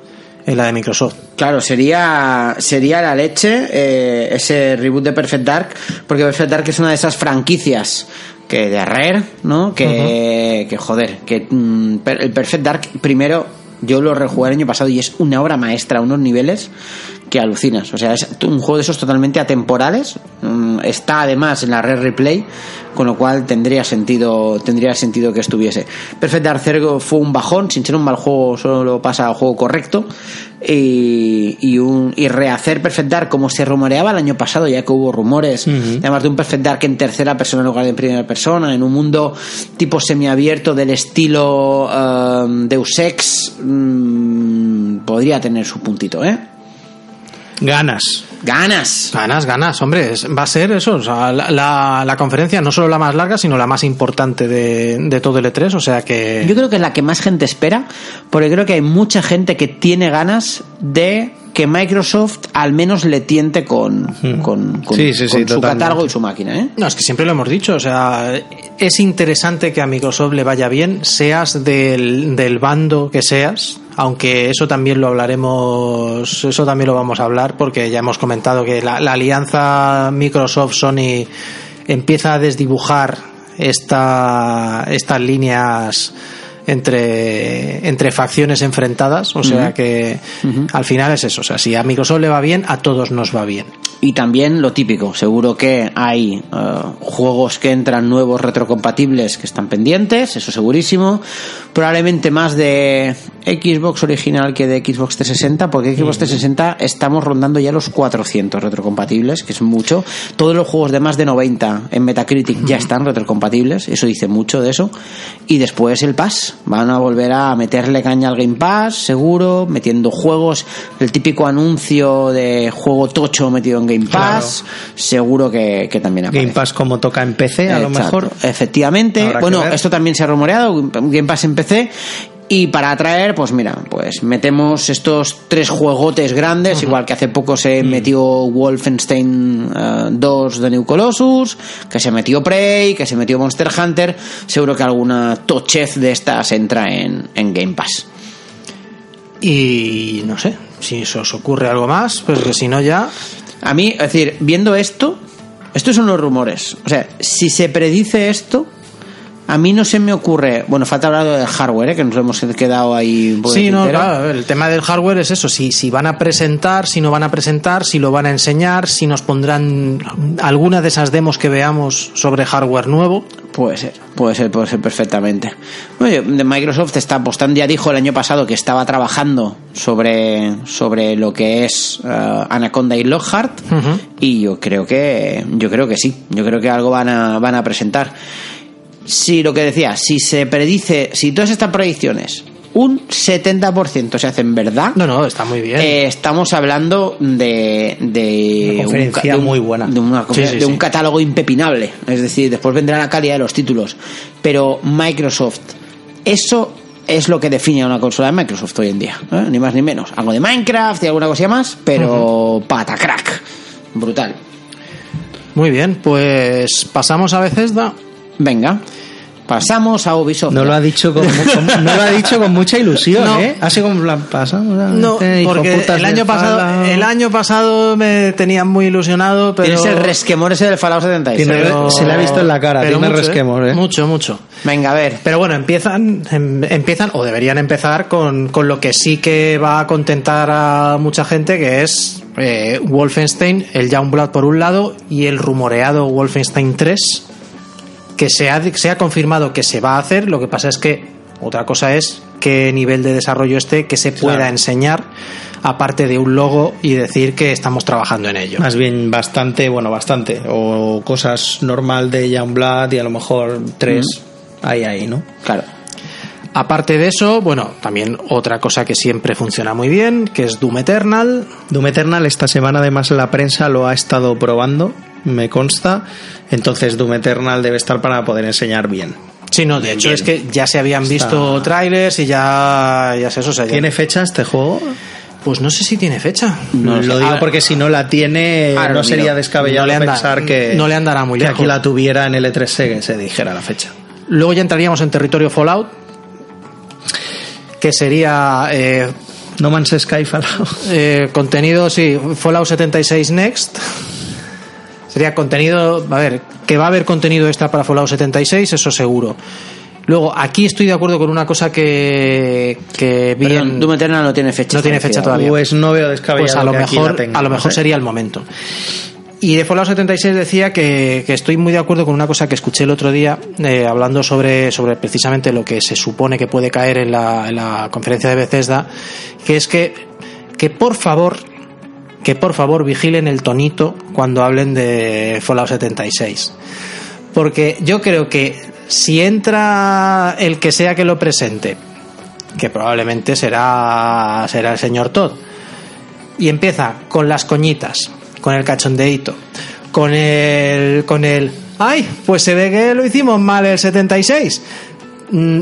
en la de Microsoft. Claro, sería, sería la leche eh, ese reboot de Perfect Dark, porque Perfect Dark es una de esas franquicias que de Rare, ¿no? Que, que joder, que mm, el Perfect Dark primero yo lo rejugué el año pasado y es una obra maestra, unos niveles que alucinas. O sea, es un juego de esos totalmente atemporales. Mm, Está además en la Rare Replay, con lo cual tendría sentido, tendría sentido que estuviese. Perfect Dark Zero fue un bajón, sin ser un mal juego, solo pasa al juego correcto. Y, y, un, y rehacer Perfect Dark como se rumoreaba el año pasado, ya que hubo rumores, además de un Perfect Dark en tercera persona en lugar de en primera persona, en un mundo tipo semiabierto del estilo um, Deus Ex, mm, podría tener su puntito, ¿eh? Ganas. Ganas. Ganas, ganas, hombre, va a ser eso, o sea, la, la- la conferencia no solo la más larga, sino la más importante de, de todo el E3, o sea que... Yo creo que es la que más gente espera, porque creo que hay mucha gente que tiene ganas de que Microsoft al menos le tiente con, con, con- Sí, sí, sí, con su catálogo y su máquina, ¿eh? No, es que siempre lo hemos dicho, o sea, es interesante que a Microsoft le vaya bien, seas del, del bando que seas, aunque eso también lo hablaremos, eso también lo vamos a hablar, porque ya hemos comentado que la, alianza Microsoft-Sony empieza a desdibujar esta, estas líneas entre, entre facciones enfrentadas, o sea que al final es eso, o sea, si a Microsoft le va bien, a todos nos va bien. Y también lo típico, seguro que hay eh, juegos que entran nuevos retrocompatibles que están pendientes, eso segurísimo. Probablemente más de Xbox original que de Xbox 360, porque Xbox 360 estamos rondando ya los 400 retrocompatibles, que es mucho. Todos los juegos de más de 90 en Metacritic ya están retrocompatibles, eso dice mucho de eso. Y después el Pass, van a volver a meterle caña al Game Pass, seguro, metiendo juegos, el típico anuncio de juego tocho metido en Game Pass, seguro que, que también aparece. Game Pass como toca en PC, a lo mejor. Efectivamente. Habrá Bueno, esto también se ha rumoreado, Game Pass en PC. Y para atraer, pues mira, pues metemos estos tres juegotes grandes, igual que hace poco se metió Wolfenstein eh, 2 de New Colossus, que se metió Prey, que se metió Monster Hunter, seguro que alguna tochez de estas entra en, en Game Pass. Y no sé, si se os ocurre algo más, pues que si no ya... A mí, es decir, viendo esto, estos son los rumores. O sea, si se predice esto, a mí no se me ocurre. Bueno, falta hablar del hardware, ¿eh? que nos hemos quedado ahí. Sí, no, claro, el tema del hardware es eso, si, si van a presentar, si no van a presentar, si lo van a enseñar, si nos pondrán alguna de esas demos que veamos sobre hardware nuevo. Puede ser, puede ser, puede ser perfectamente. Oye, Microsoft está apostando, ya dijo el año pasado que estaba trabajando sobre, sobre lo que es eh, Anaconda y Lockhart y yo creo que yo creo que sí, yo creo que algo van a, van a presentar. Si lo que decía, si se predice, si todas estas predicciones, un 70% se hacen verdad, No, no, está muy bien. eh, estamos hablando de, de, Una conferencia de un- muy buena. de, una confer- Sí, sí, de un catálogo impepinable. Es decir, después vendrá la calidad de los títulos. Pero Microsoft, eso es lo que define a una consola de Microsoft hoy en día. ¿eh? Ni más ni menos. Algo de Minecraft y alguna cosilla más, pero patacrack. Brutal. Muy bien, pues pasamos a Bethesda. Venga, pasamos a Ubisoft. No lo ha dicho con, con- no lo ha dicho con mucha ilusión, No. ¿eh? Así como la pasamos. a No, hijo porque el año pasado, Fallout. el año pasado me tenían muy ilusionado, pero Tienes el resquemor ese del Fallout 76. Tiene- pero- se le ha visto en la cara, pero tiene mucho, resquemor, ¿eh? Mucho, mucho. Venga, a ver. Pero bueno, empiezan, em- empiezan o deberían empezar con, con lo que sí que va a contentar a mucha gente, que es eh, Wolfenstein, el Youngblood por un lado y el rumoreado Wolfenstein 3, que se ha, se ha confirmado que se va a hacer. Lo que pasa es que otra cosa es qué nivel de desarrollo esté, que se pueda Claro. enseñar, aparte de un logo y decir que estamos trabajando en ello. Más bien bastante, bueno, bastante. O cosas normal de Youngblood y a lo mejor tres ahí, ahí, ¿no? Claro. Aparte de eso, bueno, también otra cosa que siempre funciona muy bien, que es Doom Eternal. Doom Eternal esta semana además la prensa lo ha estado probando, me consta. Entonces Doom Eternal debe estar para poder enseñar bien. Sí, no, de hecho bien. es que ya se habían Está- visto trailers y ya, ya sé eso. o sea, ya- ¿Tiene fecha este juego? Pues no sé si tiene fecha. No lo digo Ahora- porque si no la tiene, Ahora no sería descabellado No anda- pensar que, no le andará muy que lejos. aquí la tuviera en el E3 que se dijera la fecha. Luego ya entraríamos en territorio Fallout, que sería eh, No Man's Sky Fallout. eh, contenido, sí, Fallout 76 Next. Sería contenido, a ver, que va a haber contenido extra para Fallout 76, eso seguro. Luego, aquí estoy de acuerdo con una cosa que, que vi Perdón, en- Doom Eternal no tiene fecha. No tiene fecha todavía. Pues no veo descabellado pues a lo que aquí mejor, la tengamos, a lo mejor ¿eh? sería el momento. Y de Fallout 76 decía que, que estoy muy de acuerdo con una cosa que escuché el otro día, eh, hablando sobre, sobre precisamente lo que se supone que puede caer en la, en la conferencia de Bethesda, que es que, que por favor, que por favor vigilen el tonito cuando hablen de Fallout 76. Porque yo creo que si entra el que sea que lo presente, que probablemente será, será el señor Todd, y empieza con las coñitas, con el cachondeíto, con el, con el, ay, pues se ve que lo hicimos mal el 76. Mm,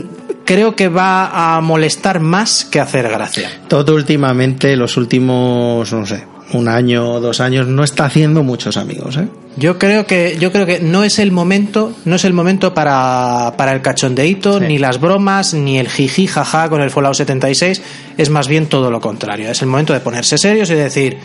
Creo que va a molestar más que hacer gracia. Todo últimamente, los últimos, no sé, un año o dos años, no está haciendo muchos amigos, ¿eh? Yo creo que, yo creo que no es el momento, no es el momento para, para el cachondeíto, Sí. ni las bromas, ni el jiji jaja con el Fallout 76. Es más bien todo lo contrario. Es el momento de ponerse serios y decir,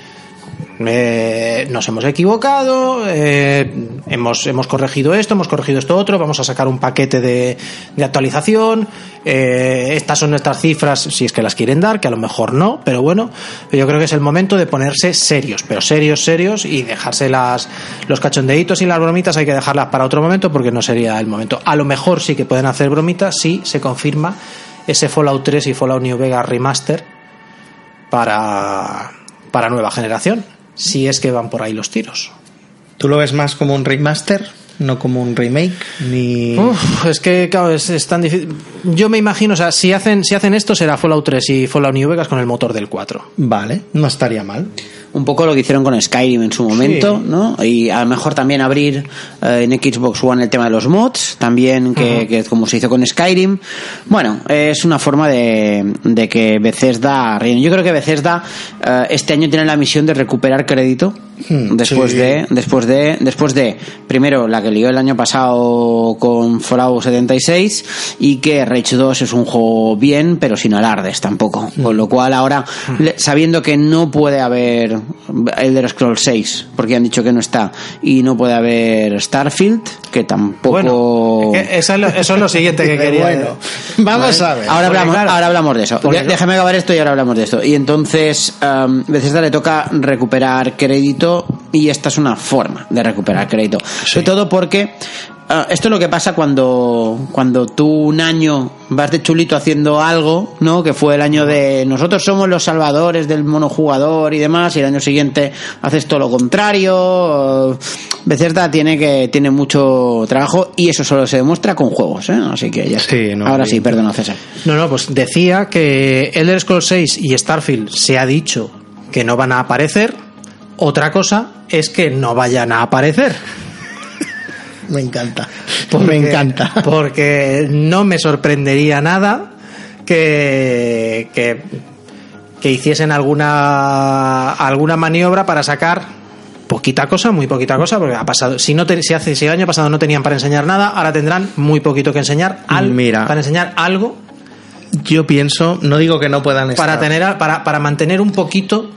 eh, nos hemos equivocado, eh, hemos, hemos corregido esto, hemos corregido esto otro, vamos a sacar un paquete de, actualización, eh, estas son nuestras cifras, si es que las quieren dar, que a lo mejor no, pero bueno, yo creo que es el momento de ponerse serios, pero serios, serios, y dejarse las, los cachondeitos y las bromitas, hay que dejarlas para otro momento porque no sería el momento. A lo mejor sí que pueden hacer bromitas si se confirma ese Fallout 3 y Fallout New Vegas Remaster para, para nueva generación, si es que van por ahí los tiros. ¿Tú lo ves más como un remaster, no como un remake? Ni... Uf, es que claro, es, es tan difícil. Yo me imagino, o sea, si hacen, si hacen esto será Fallout 3 y Fallout New Vegas con el motor del 4. Vale, no estaría mal. Un poco lo que hicieron con Skyrim en su momento, Sí. ¿no? Y a lo mejor también abrir eh, en Xbox One el tema de los mods, también que, que como se hizo con Skyrim. Bueno, es una forma de, de que Bethesda ríen. Yo creo que Bethesda eh, este año tiene la misión de recuperar crédito Hmm, después sí. de después de después de primero la que lió el año pasado con Fallout 76 y que Rage 2 es un juego bien pero sin alardes tampoco con lo cual ahora le- sabiendo que no puede haber Elder Scrolls 6 porque han dicho que no está y no puede haber Starfield que tampoco Bueno, es que eso, es lo, eso es lo siguiente que quería. Bueno, vamos a ver. Ahora hablamos, claro, ahora hablamos de eso. porque- Déjame acabar esto y ahora hablamos de esto. Y entonces, um, Bethesda le toca recuperar crédito y esta es una forma de recuperar crédito. Sobre todo porque esto es lo que pasa cuando, cuando tú un año vas de chulito haciendo algo, ¿no? Que fue el año de nosotros somos los salvadores del monojugador y demás, y el año siguiente haces todo lo contrario. Bethesda tiene que tiene mucho trabajo y eso solo se demuestra con juegos, ¿eh? Así que ya. Sí, no, Ahora sí, perdona César. No, no, pues decía que Elder Scrolls 6 y Starfield se ha dicho que no van a aparecer. Otra cosa es que no vayan a aparecer. Me encanta. Porque- Me encanta. Porque no me sorprendería nada que, que, que hiciesen alguna, alguna maniobra para sacar poquita cosa, muy poquita cosa, porque ha pasado. Si, no te- si, hace, si el año pasado no tenían para enseñar nada, ahora tendrán muy poquito que enseñar. al- Mira. Para enseñar algo Yo pienso, no digo que no puedan estar. para, tener, para, para mantener un poquito.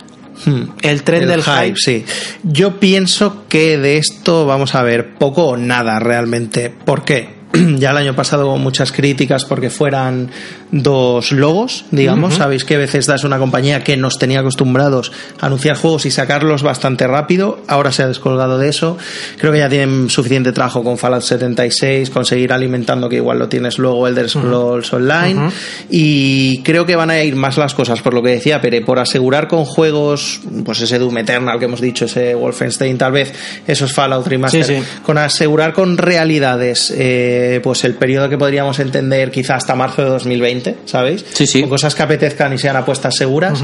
El tren El del hype. sí. Yo pienso que de esto vamos a ver poco o nada realmente. ¿Por qué? Ya el año pasado hubo muchas críticas porque fueran dos logos, digamos. Sabéis que Bethesda es una compañía que nos tenía acostumbrados a anunciar juegos y sacarlos bastante rápido. Ahora se ha descolgado de eso. Creo que ya tienen suficiente trabajo con Fallout 76, conseguir alimentando que igual lo tienes luego Elder Scrolls Online. Y creo que van a ir más las cosas, por lo que decía Pere, por asegurar con juegos, pues ese Doom Eternal que hemos dicho, ese Wolfenstein, tal vez esos Fallout Remaster, con asegurar con realidades, eh, pues el periodo que podríamos entender quizá hasta marzo de 2020 ¿sabéis? Sí, sí. Con cosas que apetezcan y sean apuestas seguras.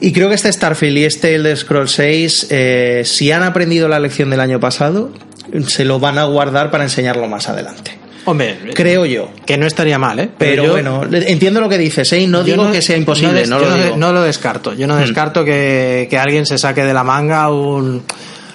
Y creo que este Starfield y este Elder Scroll 6, eh, si han aprendido la lección del año pasado, se lo van a guardar para enseñarlo más adelante. Hombre, creo yo. Que no estaría mal, ¿eh? Pero, bueno, entiendo lo que dices, ¿eh? No digo que sea imposible, no, lo, digo. no lo descarto. Yo no mm. descarto que, que, alguien se saque de la manga un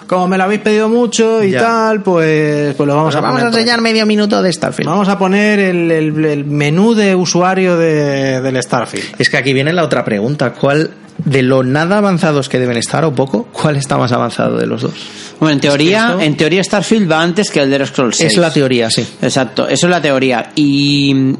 como me lo habéis pedido mucho y tal, pues, pues lo vamos a Vamos a enseñar medio minuto de Starfield. Vamos a poner el, menú de usuario de, del Starfield. Es que aquí viene la otra pregunta. ¿Cuál de lo nada avanzados que deben estar o poco, cuál está más avanzado de los dos? Bueno, en teoría, en teoría Starfield va antes que el de Scrolls 6. Es la teoría, sí. Exacto, eso es la teoría. Y,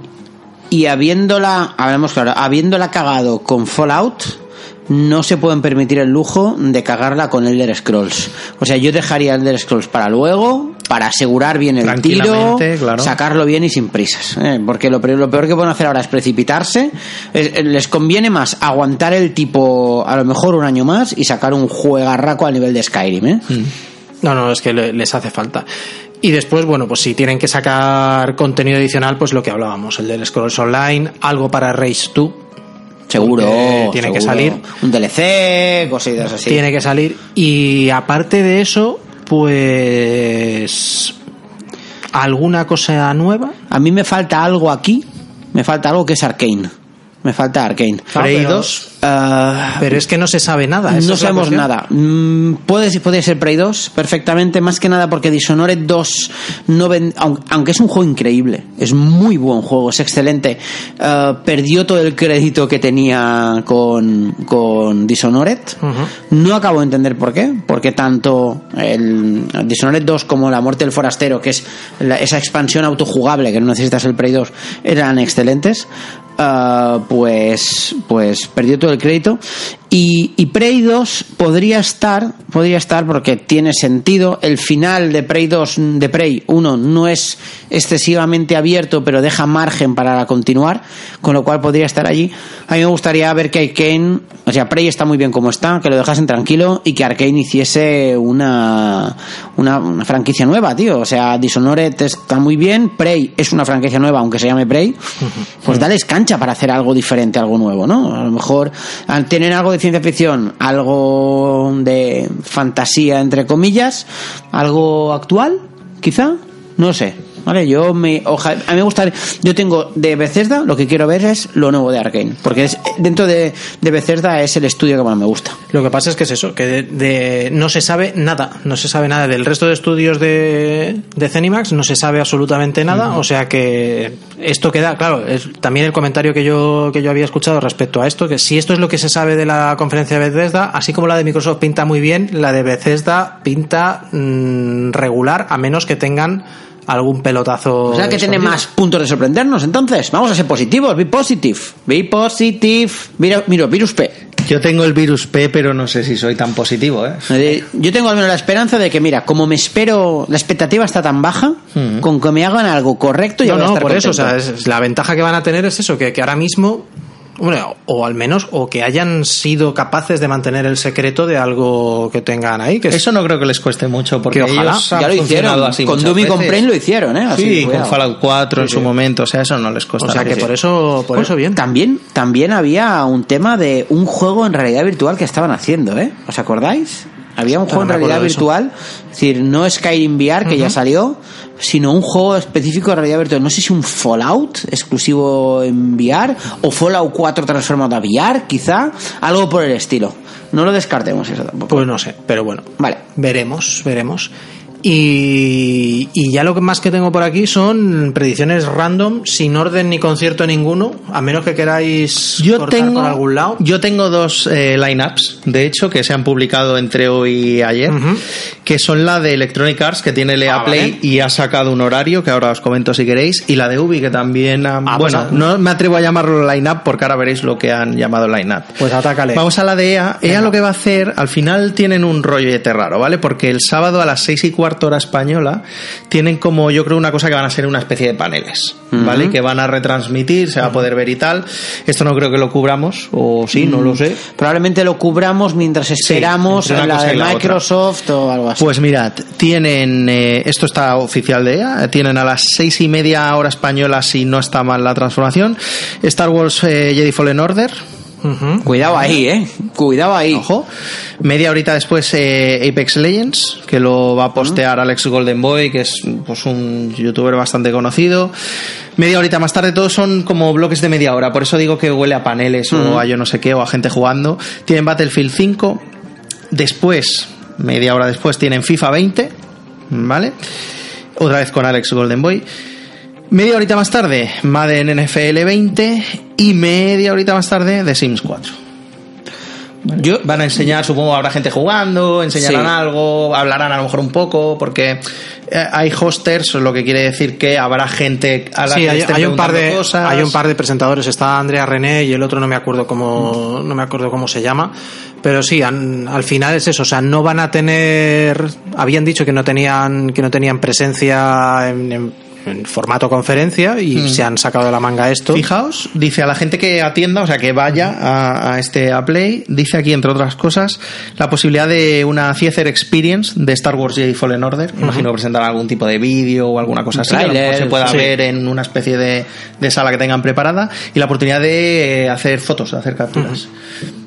y habiéndola, hablemos claro, habiéndola cagado con Fallout, no se pueden permitir el lujo de cagarla con Elder Scrolls. O sea, yo dejaría Elder Scrolls para luego, para asegurar bien el tiro, sacarlo bien y sin prisas. ¿eh? Porque lo, lo, peor que pueden hacer ahora es precipitarse. les conviene más aguantar el tipo a lo mejor un año más y sacar un juegarraco a nivel de Skyrim. ¿eh? Mm. No, no, es que les hace falta. Y después, bueno, pues si tienen que sacar contenido adicional, pues lo que hablábamos, el del Scrolls Online, algo para Race 2, Seguro. Tiene que salir. Un DLC, cositas así. Tiene que salir. Y aparte de eso, pues. ¿Alguna cosa nueva? A mí me falta algo aquí. Me falta algo que es Arcane. Me falta Arcane. Prey 2. Ah, pero es que no se sabe nada. No sabemos nada. Mm, puede, puede ser Prey 2 perfectamente, más que nada porque Dishonored 2, no aunque es un juego increíble, es muy buen juego, es excelente, ah, perdió todo el crédito que tenía con, con Dishonored. No acabo de entender por qué, porque tanto el Dishonored 2 como La Muerte del Forastero, que es esa expansión autojugable que no necesitas el Prey 2, eran excelentes. Ah, pues, pues perdió todo el crédito. Y, y, Prey 2 podría estar, podría estar porque tiene sentido. El final de Prey 2, de Prey 1 no es excesivamente abierto, pero deja margen para continuar, con lo cual podría estar allí. A mí me gustaría ver que Arkane, o sea, Prey está muy bien como está, que lo dejasen tranquilo y que Arkane hiciese una, una, franquicia nueva, tío. O sea, Dishonored está muy bien, Prey es una franquicia nueva, aunque se llame Prey. Pues dale cancha para hacer algo diferente, algo nuevo, ¿no? A lo mejor tener algo de ciencia ficción, algo de fantasía, entre comillas, algo actual, quizá, no sé. ¿Vale? Yo me, a mí me gusta, yo tengo de Bethesda, lo que quiero ver es lo nuevo de Arkane, porque es, dentro de, de Bethesda es el estudio que más me gusta. Lo que pasa es que es eso, que de, no se sabe nada, no se sabe nada del resto de estudios de, de Zenimax, no se sabe absolutamente nada, o sea que esto queda, claro, es también el comentario que yo, que yo había escuchado respecto a esto, que si esto es lo que se sabe de la conferencia de Bethesda, así como la de Microsoft pinta muy bien, la de Bethesda pinta mm, regular, a menos que tengan algún pelotazo. O sea que tiene más puntos de sorprendernos, entonces. Vamos a ser positivos, be positive. Be positive. Mira, mira, virus P. Yo tengo el virus P, pero no sé si soy tan positivo, ¿eh? eh yo tengo al menos la esperanza de que, mira, como me espero, la expectativa está tan baja, mm. con que me hagan algo correcto, y no, no, por eso, o sea, la ventaja que van a tener es eso, que, que ahora mismo bueno, o al menos, o que hayan sido capaces de mantener el secreto de algo que tengan ahí. Que Eso no creo que les cueste mucho, porque ojalá, ya lo hicieron. Así con Doom y con lo hicieron, ¿eh? sí, con Fallout 4 en su momento, o sea, eso no les cuesta. O sea, que por eso, por eso bien. También, también había un tema de un juego en realidad virtual que estaban haciendo, ¿eh? ¿Os acordáis? Había un juego en realidad virtual, es decir, no Skyrim VR, que ya salió, sino un juego específico de realidad virtual. No sé si un Fallout exclusivo en VR o Fallout 4 transformado a VR, quizá, algo por el estilo. No lo descartemos eso tampoco. Pues no sé, pero bueno. Vale. Veremos, veremos. Y, y ya lo que más que tengo por aquí son predicciones random, sin orden ni concierto ninguno, a menos que queráis Yo cortar tengo, por algún lado. yo tengo dos eh, lineups, de hecho, que se han publicado entre hoy y ayer, Ujú. que son la de Electronic Arts, que tiene Lea Ah, Play vale. y ha sacado un horario, que ahora os comento si queréis, y la de Ubi, que también ha- Ah, pues bueno, ah. no me atrevo a llamarlo lineup porque ahora veréis lo que han llamado lineup. Pues atácale. Vamos a la de EA. EA lo que va a hacer, al final tienen un rollete raro, ¿vale? Porque el sábado a las seis y cuarto hora española tienen como, yo creo, una cosa que van a ser una especie de paneles, ¿vale? Que van a retransmitir, se va a poder ver y tal. Esto no creo que lo cubramos, o sí, no lo sé. Probablemente lo cubramos mientras esperamos una la de otra. Microsoft o algo así. Pues mirad, tienen, eh, esto está oficial de EA, tienen a las seis y media hora española, si no está mal la transformación, Star Wars eh, Jedi Fallen Order, Cuidado ahí, eh. Cuidado ahí. Ojo. Media horita después eh, Apex Legends, que lo va a postear Alex Golden Boy, que es pues un youtuber bastante conocido. Media horita más tarde, todos son como bloques de media hora, por eso digo que huele a paneles o a yo no sé qué, o a gente jugando. Tienen Battlefield 5, después, media hora después, tienen FIFA 20, ¿vale? Otra vez con Alex Golden Boy. Media horita más tarde, Madden NFL 20 y media horita más tarde, The Sims 4. Yo, Van a enseñar, supongo, habrá gente jugando, enseñarán Sí. algo, hablarán a lo mejor un poco, porque eh, hay hosters, lo que quiere decir que habrá gente a la Sí, que hay, un par de cosas. hay un par de presentadores. Está Andrea René y el otro no me acuerdo cómo no me acuerdo cómo se llama. Pero sí, al final es eso. O sea, no van a tener. Habían dicho que no tenían que no tenían presencia en, en- en formato conferencia y se han sacado de la manga esto. Fijaos, dice a la gente que atienda, o sea, que vaya a, a este a Play, dice aquí, entre otras cosas, la posibilidad de una Theater Experience de Star Wars Jedi Fallen Order. Imagino que presentarán algún tipo de vídeo o alguna cosa así, que a lo mejor se pueda sí. ver en una especie de, de sala que tengan preparada, y la oportunidad de eh, hacer fotos, de hacer capturas.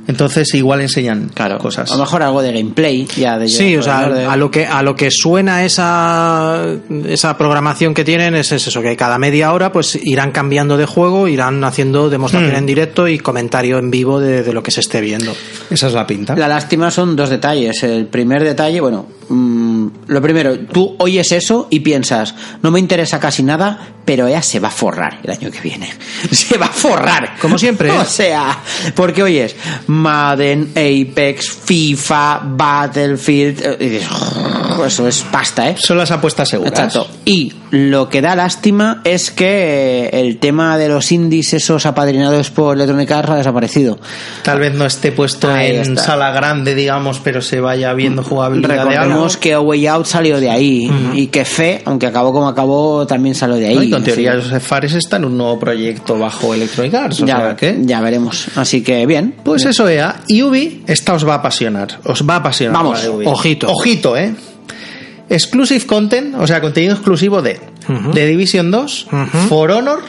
Entonces, igual enseñan claro, cosas. a lo mejor algo de gameplay ya de Sí, o sea, de- a lo que a lo que suena esa esa programación que tienen es, es eso que cada media hora pues irán cambiando de juego, irán haciendo demostración en directo y comentario en vivo de, de lo que se esté viendo. Esa es la pinta. La lástima son dos detalles. El primer detalle, bueno, mm, lo primero, tú oyes eso y piensas, no me interesa casi nada, pero ella se va a forrar el año que viene. Se va a forrar. Como siempre, ¿eh? O sea, porque oyes Madden, Apex, FIFA, Battlefield, eh, y dices, eso es pasta, ¿eh? Son las apuestas seguras. Exacto. Y lo que da lástima es que el tema de los indies esos apadrinados por Electronic Arts ha desaparecido. Tal vez no esté puesto Ahí en está. sala grande, digamos, pero se vaya viendo jugabilidad de algo. Que A Way Out salió de ahí y que Fe, aunque acabó como acabó, también salió de ahí. ¿no? Y con teoría Así Joseph Fares está en un nuevo proyecto bajo Electronic Arts, o ya, sea que... ya veremos. Así que bien. Pues eso, EA. Y Ubi, esta os va a apasionar. Os va a apasionar. Vamos, la de Ubi. ojito. Ojito, ¿eh? Exclusive content, o sea, contenido exclusivo de Ujú. The Division 2, Ujú. For Honor,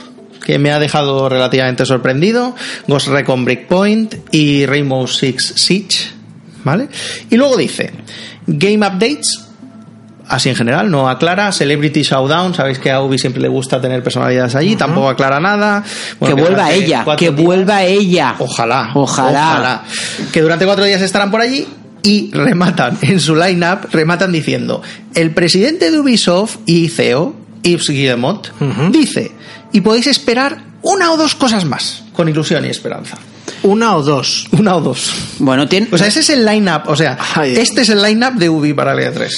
que me ha dejado relativamente sorprendido, Ghost Recon Breakpoint y Rainbow Six Siege, ¿vale? Y luego dice, Game Updates, así en general, no aclara, Celebrity Showdown, sabéis que a Ubi siempre le gusta tener personalidades allí, tampoco aclara nada. Bueno, que vuelva ella, que días- vuelva ella. Ojalá, Ojalá. Que durante cuatro días estarán por allí y rematan en su line-up, rematan diciendo, el presidente de Ubisoft y CEO, Yves Guillemot, dice, y podéis esperar una o dos cosas más, con ilusión y esperanza. Una o dos. Una o dos. Bueno, tiene, O sea, ese es el line-up, o sea, Ay. este es el line-up de Ubi para el E3.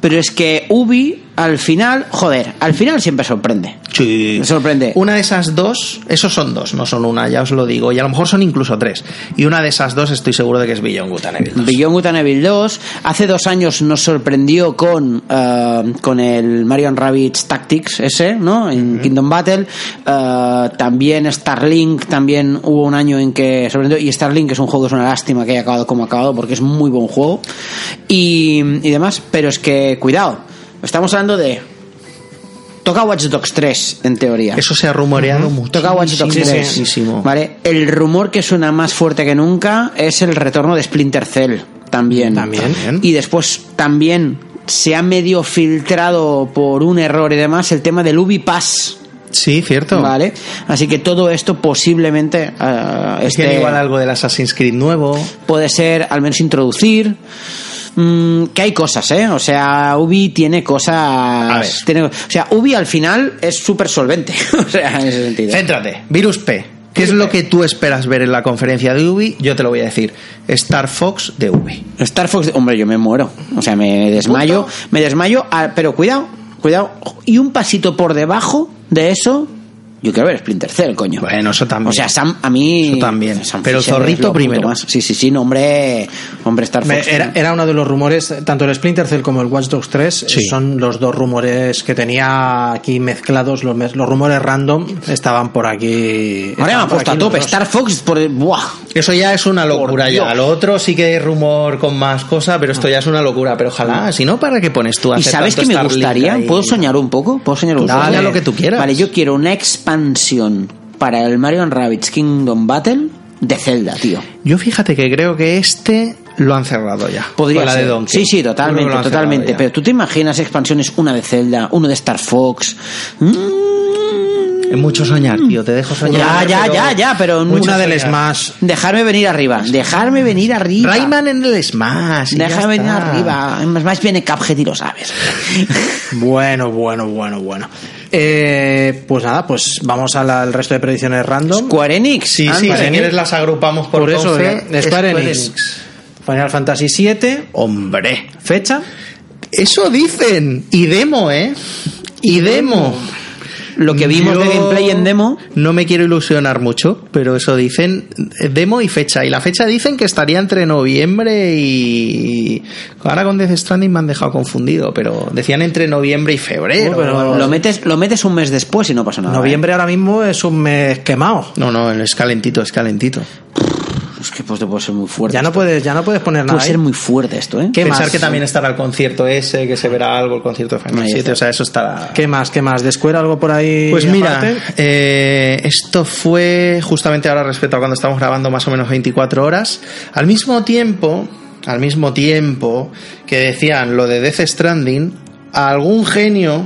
pero es que Ubi al final, joder, al final siempre sorprende. Sí. Me sorprende. Una de esas dos, esos son dos, no son una, ya os lo digo, y a lo mejor son incluso tres. Y una de esas dos estoy seguro de que es Beyond Good and Evil 2. Beyond Good and Evil 2 hace dos años nos sorprendió con eh, con el Marion Rabbids Tactics ese, ¿no? En Kingdom Battle. Eh, también Starlink, también hubo un año en que sorprendió. Y Starlink es un juego, es una lástima que haya acabado como ha acabado porque es muy buen juego. Y, y demás, pero es que, cuidado, estamos hablando de. Toca Watch Dogs 3, en teoría. Eso se ha rumoreado mucho. Toca Watch Dogs 3. Muchísimo. Vale, el rumor que suena más fuerte que nunca es el retorno de Splinter Cell también. También. Y después también se ha medio filtrado por un error y demás el tema del Ubi Pass. Sí, cierto. Vale, así que todo esto posiblemente Es que esté- igual algo del Assassin's Creed nuevo. puede ser al menos introducir. Mm, que hay cosas, ¿eh? O sea, Ubi tiene cosas. tiene- o sea, Ubi al final es súper solvente. o sea, en ese sentido. Céntrate, Virus P. ¿Qué es lo que tú esperas ver en la conferencia de Ubi? Yo te lo voy a decir. Star Fox de Ubi. Star Fox, hombre, yo me muero. O sea, me desmayo. Me desmayo, ah, pero cuidado, cuidado. Y un pasito por debajo de eso, yo quiero ver Splinter Cell, coño. Bueno, eso también. O sea, Sam, a mí. Eso también. Sam Pero Fisher Zorrito primero. más. Sí, sí, sí, no, hombre. Hombre, Star Fox. Era, era uno de los rumores, tanto el Splinter Cell como el Watch Dogs 3 Sí. son los dos rumores que tenía aquí mezclados, los, los rumores random estaban por aquí. Ahora me ha puesto a tope. Star Fox, por. ¡Buah! Eso ya es una locura ya. Lo otro sí que es rumor con más cosas, pero esto ya es una locura. Pero ojalá, si no, ¿para qué pones tú a ¿Y hacer sabes qué me Starlink gustaría? ahí? ¿Puedo soñar un poco? ¿Puedo soñar un poco? soña lo que tú quieras. Vale, yo quiero una expansión para el Mario Rabbids Kingdom Battle de Zelda, tío. Yo fíjate que creo que este lo han cerrado ya. Podría la ser. de Donkey. Sí, sí, totalmente, totalmente. Pero tú te imaginas expansiones, una de Zelda, uno de Star Fox. Es mucho soñar, tío. Te dejo soñar. Ya, ya, ya, ya, pero Una del. Smash. Dejarme venir arriba, dejarme venir arriba. Rayman en el Smash. Déjame venir arriba. Más viene Cuphead y lo sabes. Bueno, bueno, bueno, bueno. Eh, pues nada, pues vamos al resto de predicciones random. Square Enix. Sí, sí, anda. si Enix. quieres las agrupamos por, Por eso, eh, Square Enix. Final Fantasy VII, Hombre. fecha. Eso dicen. Y demo, ¿eh? Y demo. Lo que vimos de gameplay en demo. No me quiero ilusionar mucho, pero eso dicen eh, demo y fecha. Y la fecha dicen que estaría entre noviembre y. Ahora con Death Stranding me han dejado confundido, pero decían entre noviembre y febrero. Bueno, pero Lo metes, lo metes un mes después y no pasa nada. ¿eh? Noviembre ahora mismo es un mes quemado. No, no, es calentito, es calentito. Que pues, puede ser muy fuerte. Ya no esto. puedes, ya no puedes poner nada. Puede ser muy fuerte esto, ¿eh? ¿Qué Pensar más? que también estará el concierto ese, que se verá algo, el concierto de Final Ahí 7, está. o sea, eso estará. ¿Qué más? ¿Qué más? ¿De Square algo por ahí? Pues mira, eh, esto fue justamente ahora respecto a cuando estamos grabando más o menos 24 horas. Al mismo tiempo, al mismo tiempo que decían lo de Death Stranding, a algún genio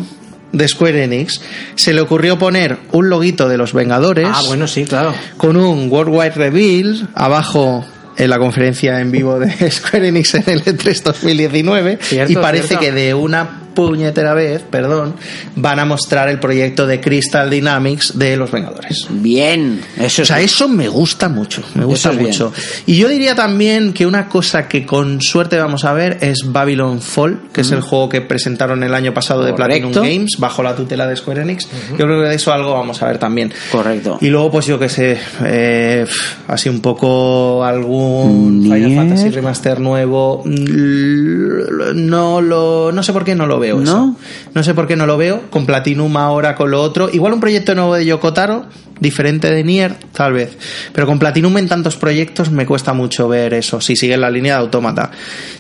de Square Enix se le ocurrió poner un loguito de los Vengadores Ah, bueno, sí, claro. con un Worldwide Reveal abajo en la conferencia en vivo de Square Enix en el E3 2019 Cierto, y parece cierto. que de una puñetera vez, perdón, van a mostrar el proyecto de Crystal Dynamics de los Vengadores. Bien. Eso O sea, es. eso me gusta mucho, me gusta es bien. mucho. Y yo diría también que una cosa que con suerte vamos a ver es Babylon Fall, que es el juego que presentaron el año pasado de. Platinum Games, bajo la tutela de Square Enix. Yo creo que de eso algo vamos a ver también. Correcto. Y luego, pues yo que sé, eh, así un poco algún Final. Fantasy Remaster nuevo. mm, No lo, no sé por qué no lo veo. ¿No? eso. No sé por qué no lo veo. Con Platinum ahora, con lo otro. Igual un proyecto nuevo de Yokotaro, diferente de Nier, tal vez. Pero con Platinum en tantos proyectos me cuesta mucho ver eso, si sigue la línea de Autómata.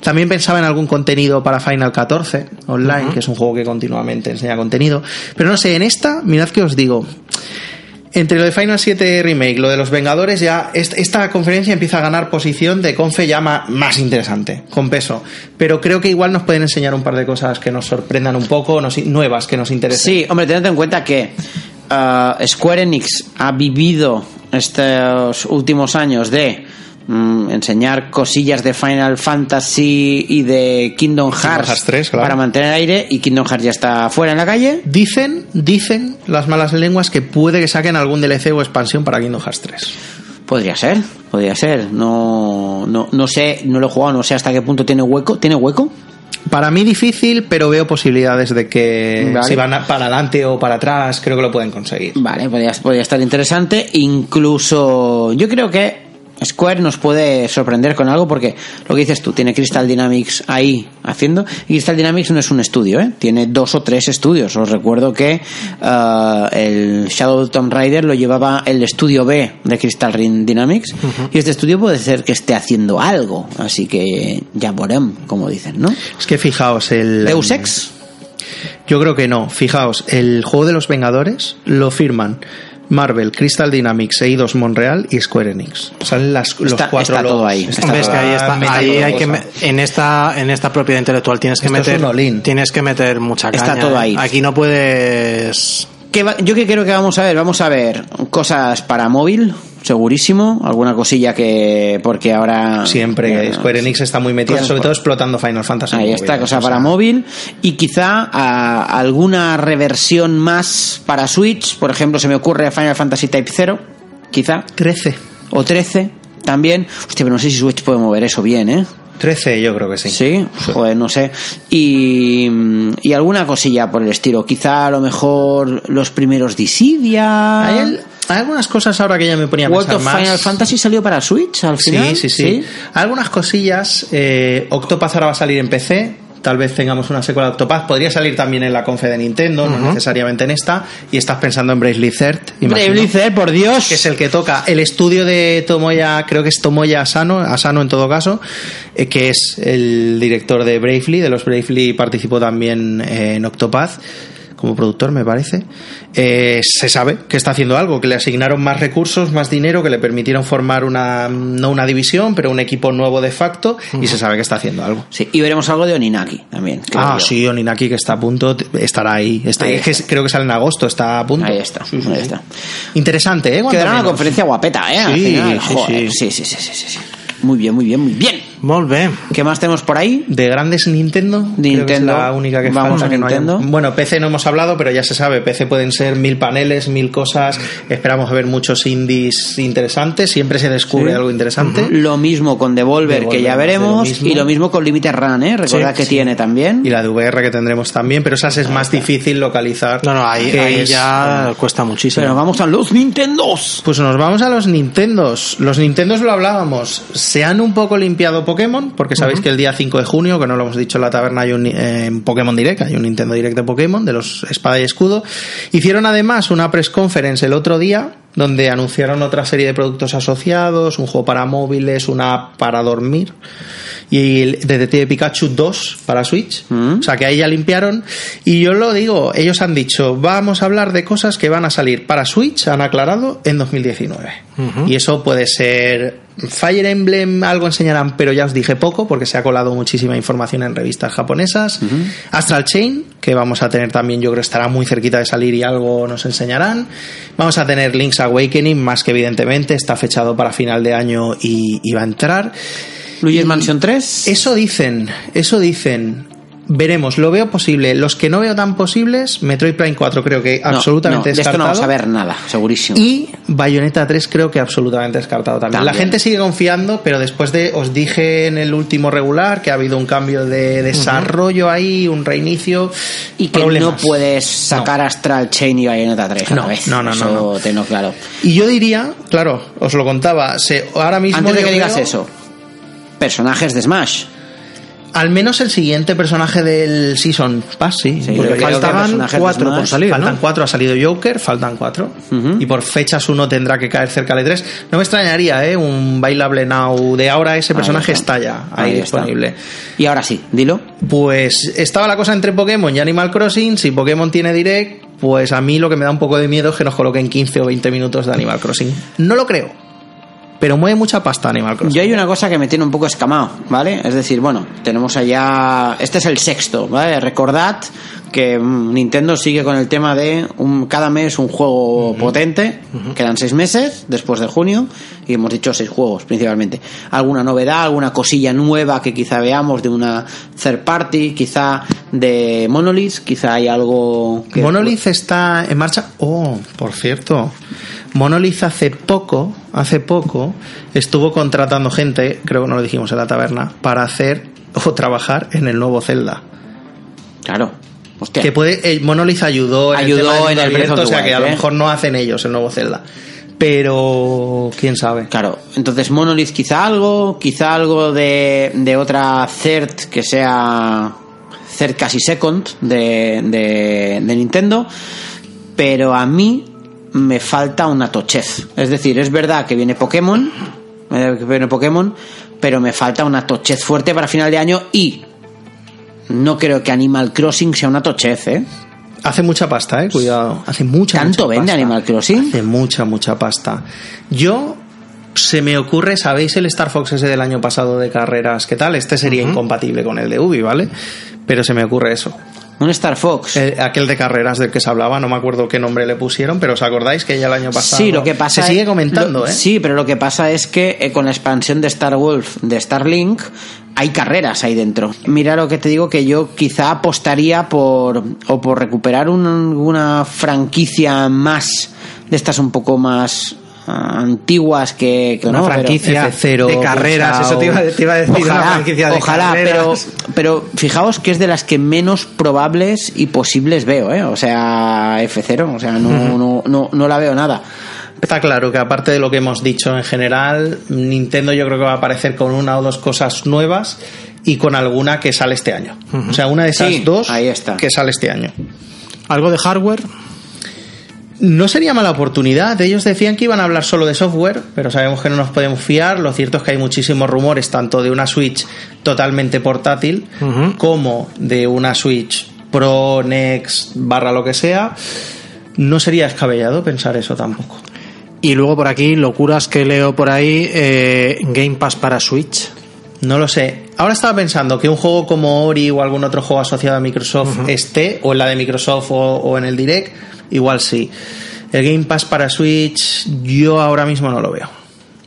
También pensaba en algún contenido para Final 14 online, que es un juego que continuamente enseña contenido. Pero no sé, en esta, mirad que os digo. Entre lo de Final 7 Remake, lo de los Vengadores, ya est- esta conferencia empieza a ganar posición de confe ya más interesante, con peso. Pero creo que igual nos pueden enseñar un par de cosas que nos sorprendan un poco, nuevas, que nos interesen. Sí, hombre, tened en cuenta que ah, Square Enix ha vivido estos últimos años de mm, enseñar cosillas de Final Fantasy y de Kingdom Hearts, Hearts 3, claro. para mantener aire y Kingdom Hearts ya está fuera en la calle. Dicen, dicen las malas lenguas que puede que saquen algún DLC o expansión para Kingdom Hearts 3. Podría ser, podría ser. No, no, no sé, no lo he jugado, no sé hasta qué punto tiene hueco. ¿Tiene hueco? Para mí difícil, pero veo posibilidades de que Vale. si van para adelante o para atrás, creo que lo pueden conseguir. Vale, podría, podría estar interesante. Incluso yo creo que Square nos puede sorprender con algo porque lo que dices tú, tiene Crystal Dynamics ahí haciendo. Y Crystal Dynamics no es un estudio, ¿eh? tiene dos o tres estudios. Os recuerdo que ah, el Shadow of Tomb Raider lo llevaba el estudio B de Crystal Dynamics. Y este estudio puede ser que esté haciendo algo. Así que ya veremos, como dicen, ¿no? Es que fijaos, el. Deus Ex. Yo creo que no. Fijaos, el juego de los Vengadores lo firman Marvel, Crystal Dynamics, Eidos Montreal y Square Enix. Salen las, los Está- cuatro está todo logos. ahí, está Hombre, es que ahí, está, ahí hay que me- en esta en esta propiedad intelectual tienes que Esto es meter tienes que meter mucha caña. Está todo ¿eh? ahí. Aquí no puedes ¿Qué va- yo que creo que vamos a ver, vamos a ver cosas para móvil, segurísimo. Alguna cosilla que. Porque ahora. Siempre Square Enix está muy metida, sobre todo explotando Final Fantasy. Ahí está, cosa o sea, para móvil. Y quizá a- alguna reversión más para Switch. Por ejemplo, se me ocurre Final Fantasy Type 0. Quizá. 13. O 13 también. Hostia, pero no sé si Switch puede mover eso bien, ¿eh? 13 yo creo que sí. Sí, pues no sé. Y, y alguna cosilla por el estilo. Quizá a lo mejor los primeros Dissidia. Hay, algunas cosas ahora que ya me ponía a World pensar of más. Final Fantasy salió para Switch al final. Sí, sí, sí, Algunas cosillas. Eh, Octopath ahora va a salir en PC. Tal vez tengamos una secuela de Octopath. Podría salir también en la confe de Nintendo, no necesariamente en esta. Y estás pensando en Bravely Third. Bravely Third, por Dios. que es el que toca el estudio de Tomoya, creo que es Tomoya Asano, Asano en todo caso, eh, que es el director de Bravely, de los Bravely participó también eh, en Octopath como productor, me parece. Eh, se sabe que está haciendo algo, que le asignaron más recursos, más dinero, que le permitieron formar una, no una división, pero un equipo nuevo de facto, y se sabe que está haciendo algo. Sí, y veremos algo de Oninaki también. Ah, yo. sí, Oninaki que está a punto, estará ahí. Está, Ahí es que creo que sale en agosto, está a punto. Ahí está, Sí, sí, ahí sí. está. Interesante, ¿eh? Quedará una conferencia guapeta, ¿eh? Al final, joder. sí, sí, sí, sí, sí. Muy bien, muy bien, muy bien. Molt bé. ¿Qué más tenemos por ahí? De grandes Nintendo, creo que es Nintendo. la única que Vamos falta a que no haya- Nintendo. Bueno, PC no hemos hablado, pero ya se sabe, PC pueden ser mil paneles, mil cosas. Esperamos ver muchos indies interesantes. Siempre se descubre Sí. algo interesante. Lo mismo con Devolver, Devolver, que ya lo veremos, y lo mismo con Limited Run, ¿eh? Recordad Sí, que sí. tiene también. Y la de VR que tendremos también, pero esas es más difícil localizar. No, no, ahí, que ahí es- ya cuesta muchísimo. Pero vamos a los Nintendos. Pues nos vamos a los Nintendos. Los Nintendos lo hablábamos. Se han un poco limpiado Pokémon, porque sabéis que el día 5 de junio, que no lo hemos dicho en la taberna, hay un eh, Pokémon Direct, hay un Nintendo Direct de Pokémon, de los Espada y Escudo. Hicieron además una press conference el otro día, donde anunciaron otra serie de productos asociados, un juego para móviles, una app para dormir y el Detective Pikachu 2 para Switch. Mm. O sea que ahí ya limpiaron. Y yo lo digo, ellos han dicho, vamos a hablar de cosas que van a salir para Switch, han aclarado, en 2019. Y eso puede ser Fire Emblem, algo enseñarán, pero ya os dije poco, porque se ha colado muchísima información en revistas japonesas. Astral Chain, que vamos a tener también, yo creo que estará muy cerquita de salir y algo nos enseñarán. Vamos a tener Link's Awakening, más que evidentemente, está fechado para final de año y, y va a entrar. Luigi's Mansion 3. Eso dicen, eso dicen. Veremos, lo veo posible. Los que no veo tan posibles, Metroid Prime 4 creo que No, absolutamente no, de esto descartado. no vamos a ver nada, segurísimo. Y Bayonetta 3 creo que absolutamente descartado también. La gente sigue confiando, pero después de, os dije en el último regular que ha habido un cambio de desarrollo ahí, un reinicio. y que problemas. no puedes sacar Astral Chain y Bayonetta 3 a la No, vez. no, no, Eso no, tenlo claro. Y yo diría, claro, os lo contaba, se, ahora mismo. Antes de que digas eso, personajes de Smash. Al menos el siguiente personaje del Season Pass, sí. Sí, porque faltaban cuatro por salir, Faltan ¿no? cuatro, ha salido Joker, faltan cuatro. Y por fechas uno tendrá que caer cerca de tres. No me extrañaría, ¿eh? Un bailable now de ahora ese personaje está. está. ya ahí, Ahí está. disponible. Y ahora sí, dilo. Pues estaba la cosa entre Pokémon y Animal Crossing. Si Pokémon tiene direct, pues a mí lo que me da un poco de miedo es que nos coloquen 15 o 20 minutos de Animal Crossing. No lo creo. Pero mueve mucha pasta Animal Crossing. Yo hay una cosa que me tiene un poco escamado, ¿vale? Es decir, bueno, tenemos allá. Este es el sexto, ¿vale? Recordad que mm, Nintendo sigue con el tema de un, cada mes un juego potente. Quedan seis meses después de junio y hemos dicho seis juegos principalmente. Alguna novedad, alguna cosilla nueva que quizá veamos de una third party, quizá de Monolith, quizá hay algo que. Monolith está en marcha. Oh, por cierto. Monolith hace poco, hace poco, estuvo contratando gente, creo que no lo dijimos en la taberna, para hacer o trabajar en el nuevo Zelda. Claro. Hostia. Que puede, eh, Monolith ayudó en Ayudó el, tema en el Breath abierto, of the o sea que a lo ¿eh? mejor no hacen ellos el nuevo Zelda. Pero quién sabe. Claro, entonces Monolith quizá algo, quizá algo de, de otra third que sea third casi second de, de, de Nintendo, pero a mí me falta una tochez. Es decir, es verdad que viene Pokémon, eh, viene Pokémon, pero me falta una tochez fuerte para final de año y no creo que Animal Crossing sea una tochez, ¿eh? Hace mucha pasta, eh, cuidado. Hace mucha ¿Tanto mucha vende pasta. Animal Crossing? Hace mucha, mucha pasta. Yo se me ocurre, ¿sabéis el Star Fox ese del año pasado de carreras? ¿Qué tal? Este sería incompatible con el de Ubi, ¿vale? Pero se me ocurre eso. Un Star Fox. Eh, aquel de carreras del que se hablaba, no me acuerdo qué nombre le pusieron, pero ¿os acordáis que ya el año pasado Sí, lo que pasa se sigue es- comentando, lo- ¿eh? Sí, pero lo que pasa es que eh, con la expansión de Star Wolf de Starlink hay carreras ahí dentro. Mira lo que te digo que yo quizá apostaría por o por recuperar un- una franquicia más de estas un poco más antiguas que, que Una no, pero- franquicia F0, de carreras, eso te iba, te iba a decir, una Ojalá, franquicia de ojalá, pero, carreras. pero fijaos que es de las que menos probables y posibles veo, ¿eh? O sea, F0, o sea, no, no, no, no la veo nada. Está claro que aparte de lo que hemos dicho en general, Nintendo yo creo que va a aparecer con una o dos cosas nuevas y con alguna que sale este año. O sea, una de esas Sí, dos ahí está. que sale este año. Algo de hardware. No sería mala oportunidad. Ellos decían que iban a hablar solo de software, pero sabemos que no nos podemos fiar. Lo cierto es que hay muchísimos rumores, tanto de una Switch totalmente portátil como de una Switch Pro, Next, barra lo que sea. No sería descabellado pensar eso tampoco. Y luego por aquí, locuras que leo por ahí, eh, Game Pass para Switch. No lo sé. Ahora estaba pensando que un juego como Ori o algún otro juego asociado a Microsoft esté, o en la de Microsoft o, o en el Direct, igual sí. El Game Pass para Switch, yo ahora mismo no lo veo.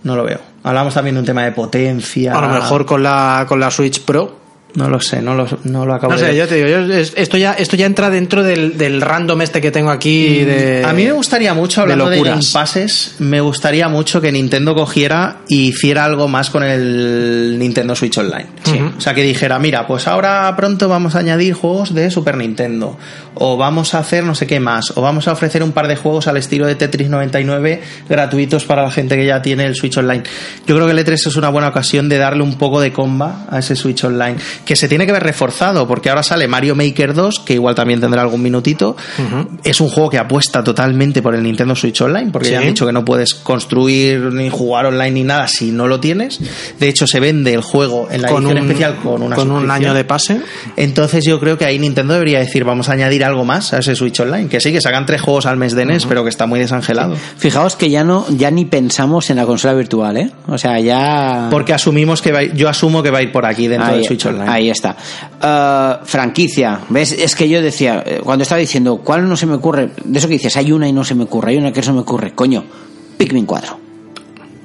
No lo veo. Hablamos también de un tema de potencia. A lo mejor con la, con la Switch Pro. No lo sé, no lo, no lo acabo No de sé, ver. yo te digo, yo- es- esto, ya, esto ya entra dentro del, del random este que tengo aquí. De, A mí me gustaría mucho, de hablando de, locuras. Passes, me gustaría mucho que Nintendo cogiera y hiciera algo más con el Nintendo Switch Online. Ujú. O sea, que dijera, mira, pues ahora pronto vamos a añadir juegos de Super Nintendo, o vamos a hacer no sé qué más, o vamos a ofrecer un par de juegos al estilo de Tetris 99 gratuitos para la gente que ya tiene el Switch Online. Yo creo que el E3 es una buena ocasión de darle un poco de comba a ese Switch Online, que se tiene que ver reforzado, porque ahora sale Mario Maker 2, que igual también tendrá algún minutito. Es un juego que apuesta totalmente por el Nintendo Switch Online, porque ya han Sí. dicho que no puedes construir ni jugar online ni nada si no lo tienes. De hecho, se vende el juego en la con edición un, especial con una con un año de pase. Entonces yo creo que ahí Nintendo debería decir, vamos a añadir algo más a ese Switch Online. Que sí, que sacan tres juegos al mes de NES, pero que está muy desangelado. Fijaos que ya no, ya ni pensamos en la consola virtual, ¿eh? O sea, ya. Porque asumimos que va a ir- yo asumo que va a ir por aquí dentro ahí, del Switch Online. ahí está. Eh, franquicia. ¿Ves? Es que yo decía, eh, cuando estaba diciendo, ¿cuál no se me ocurre? De eso que dices, hay una y no se me ocurre, hay una que no se me ocurre. Coño, Pikmin 4.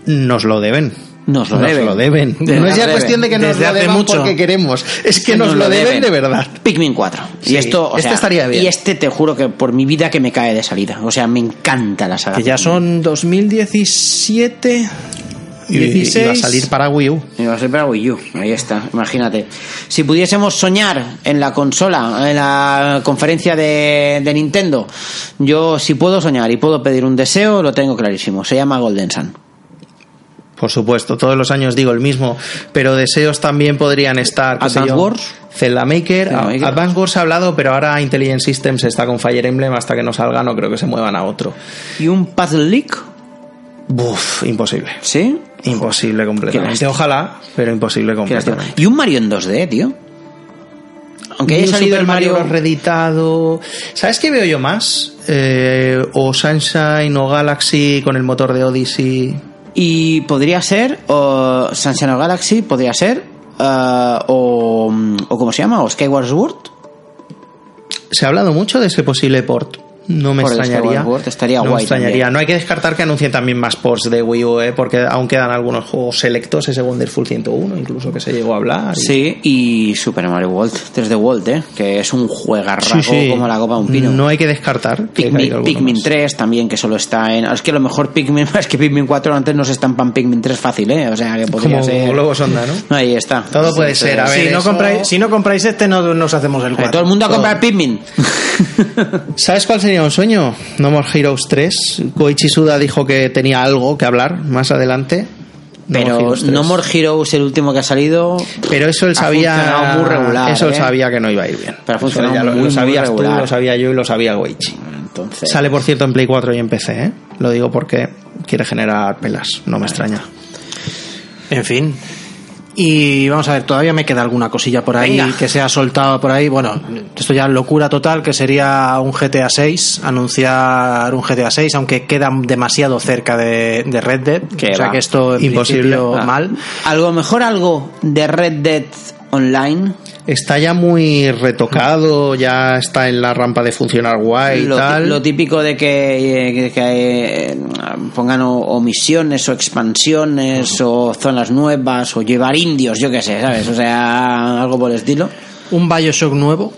Nos lo deben. Nos lo deben. deben. Desde no es ya cuestión de que nos desde lo deban mucho. porque queremos. Es que nos, lo deben, de verdad. Pikmin 4. Sí, y esto, o este sea, estaría bien. Y este te juro que por mi vida que me cae de salida. O sea, me encanta la saga. Que ya son 2017. Y, 16. y va a salir para Wii U. Y va a ser para Wii U, ahí está, imagínate. Si pudiésemos soñar en la consola, en la conferencia de, de Nintendo, yo si puedo soñar y puedo pedir un deseo, lo tengo clarísimo. Se llama Golden Sun. Por supuesto, todos los años digo el mismo, pero deseos también podrían estar. Advance yo, Wars. Zelda Maker. Zelda Maker. Advance Wars ha hablado, pero ahora Intelligent Systems está con Fire Emblem hasta que no salga, no creo que se muevan a otro. ¿Y un Puzzle League? Buf, imposible. ¿Sí? Imposible completamente. Ojalá, pero imposible completamente. Y un Mario en 2D, tío. Aunque haya salido Super el Mario... Bros. reeditado. ¿Sabes qué veo yo más? Eh, o Sunshine o Galaxy con el motor de Odyssey. Y podría ser, o Sunshine of Galaxy, podría ser, eh, o, o ¿cómo se llama? O Skyward Sword. Se ha hablado mucho de ese posible port. No me Por extrañaría. Estaría no me guay extrañaría. también. No hay que descartar que anuncien también más ports de Wii U, ¿eh? porque aún quedan algunos juegos selectos, ese Wonderful 101, incluso que se llegó a hablar. y- Sí, y Super Mario World, 3D World, ¿eh? que es un juegarraco Sí, sí. como la copa de un pino. No hay que descartar. que Pikmin, caiga alguno Pikmin más. 3 también, que solo está en. Es que a lo mejor Pikmin. Es que Pikmin 4 antes no se estampan Pikmin 3 fácil, ¿eh? O sea, que podría Como ser. globo sonda, ¿no? Ahí está. Todo puede ser, a ver. si, no eso- compráis, si no compráis este, no nos hacemos el Eh, 4. Todo el mundo a comprar Pikmin. ¿Sabes cuál sería un sueño? No More Heroes 3. Koichi Suda dijo que tenía algo que hablar más adelante. No More Pero Heroes 3. No More Heroes, el último que ha salido. Pero eso él sabía. funcionado muy regular, Eso él ¿eh? sabía que no iba a ir bien. Pero ha funcionado ya lo, muy, lo muy sabías tú, regular. lo sabía yo y lo sabía Goichi. Entonces. Sale, por cierto, en Play 4 y en PC, ¿eh? Lo digo porque quiere generar pelas, no me extraña. En fin. Y vamos a ver, todavía me queda alguna cosilla por ahí Venga. que se ha soltado por ahí. Bueno, esto ya es locura total, que sería un GTA 6, anunciar un GTA 6, aunque queda demasiado cerca de, de Red Dead. Que o sea va. que esto en Imposible. mal. A lo mejor algo de Red Dead Online. Está ya muy retocado, ya está en la rampa de funcionar guay y lo, tal. lo típico de que, eh, que- que, eh, pongan o- omisiones o expansiones o zonas nuevas o llevar indios, yo qué sé, ¿sabes? O sea, algo por el estilo. Un Bioshock nuevo.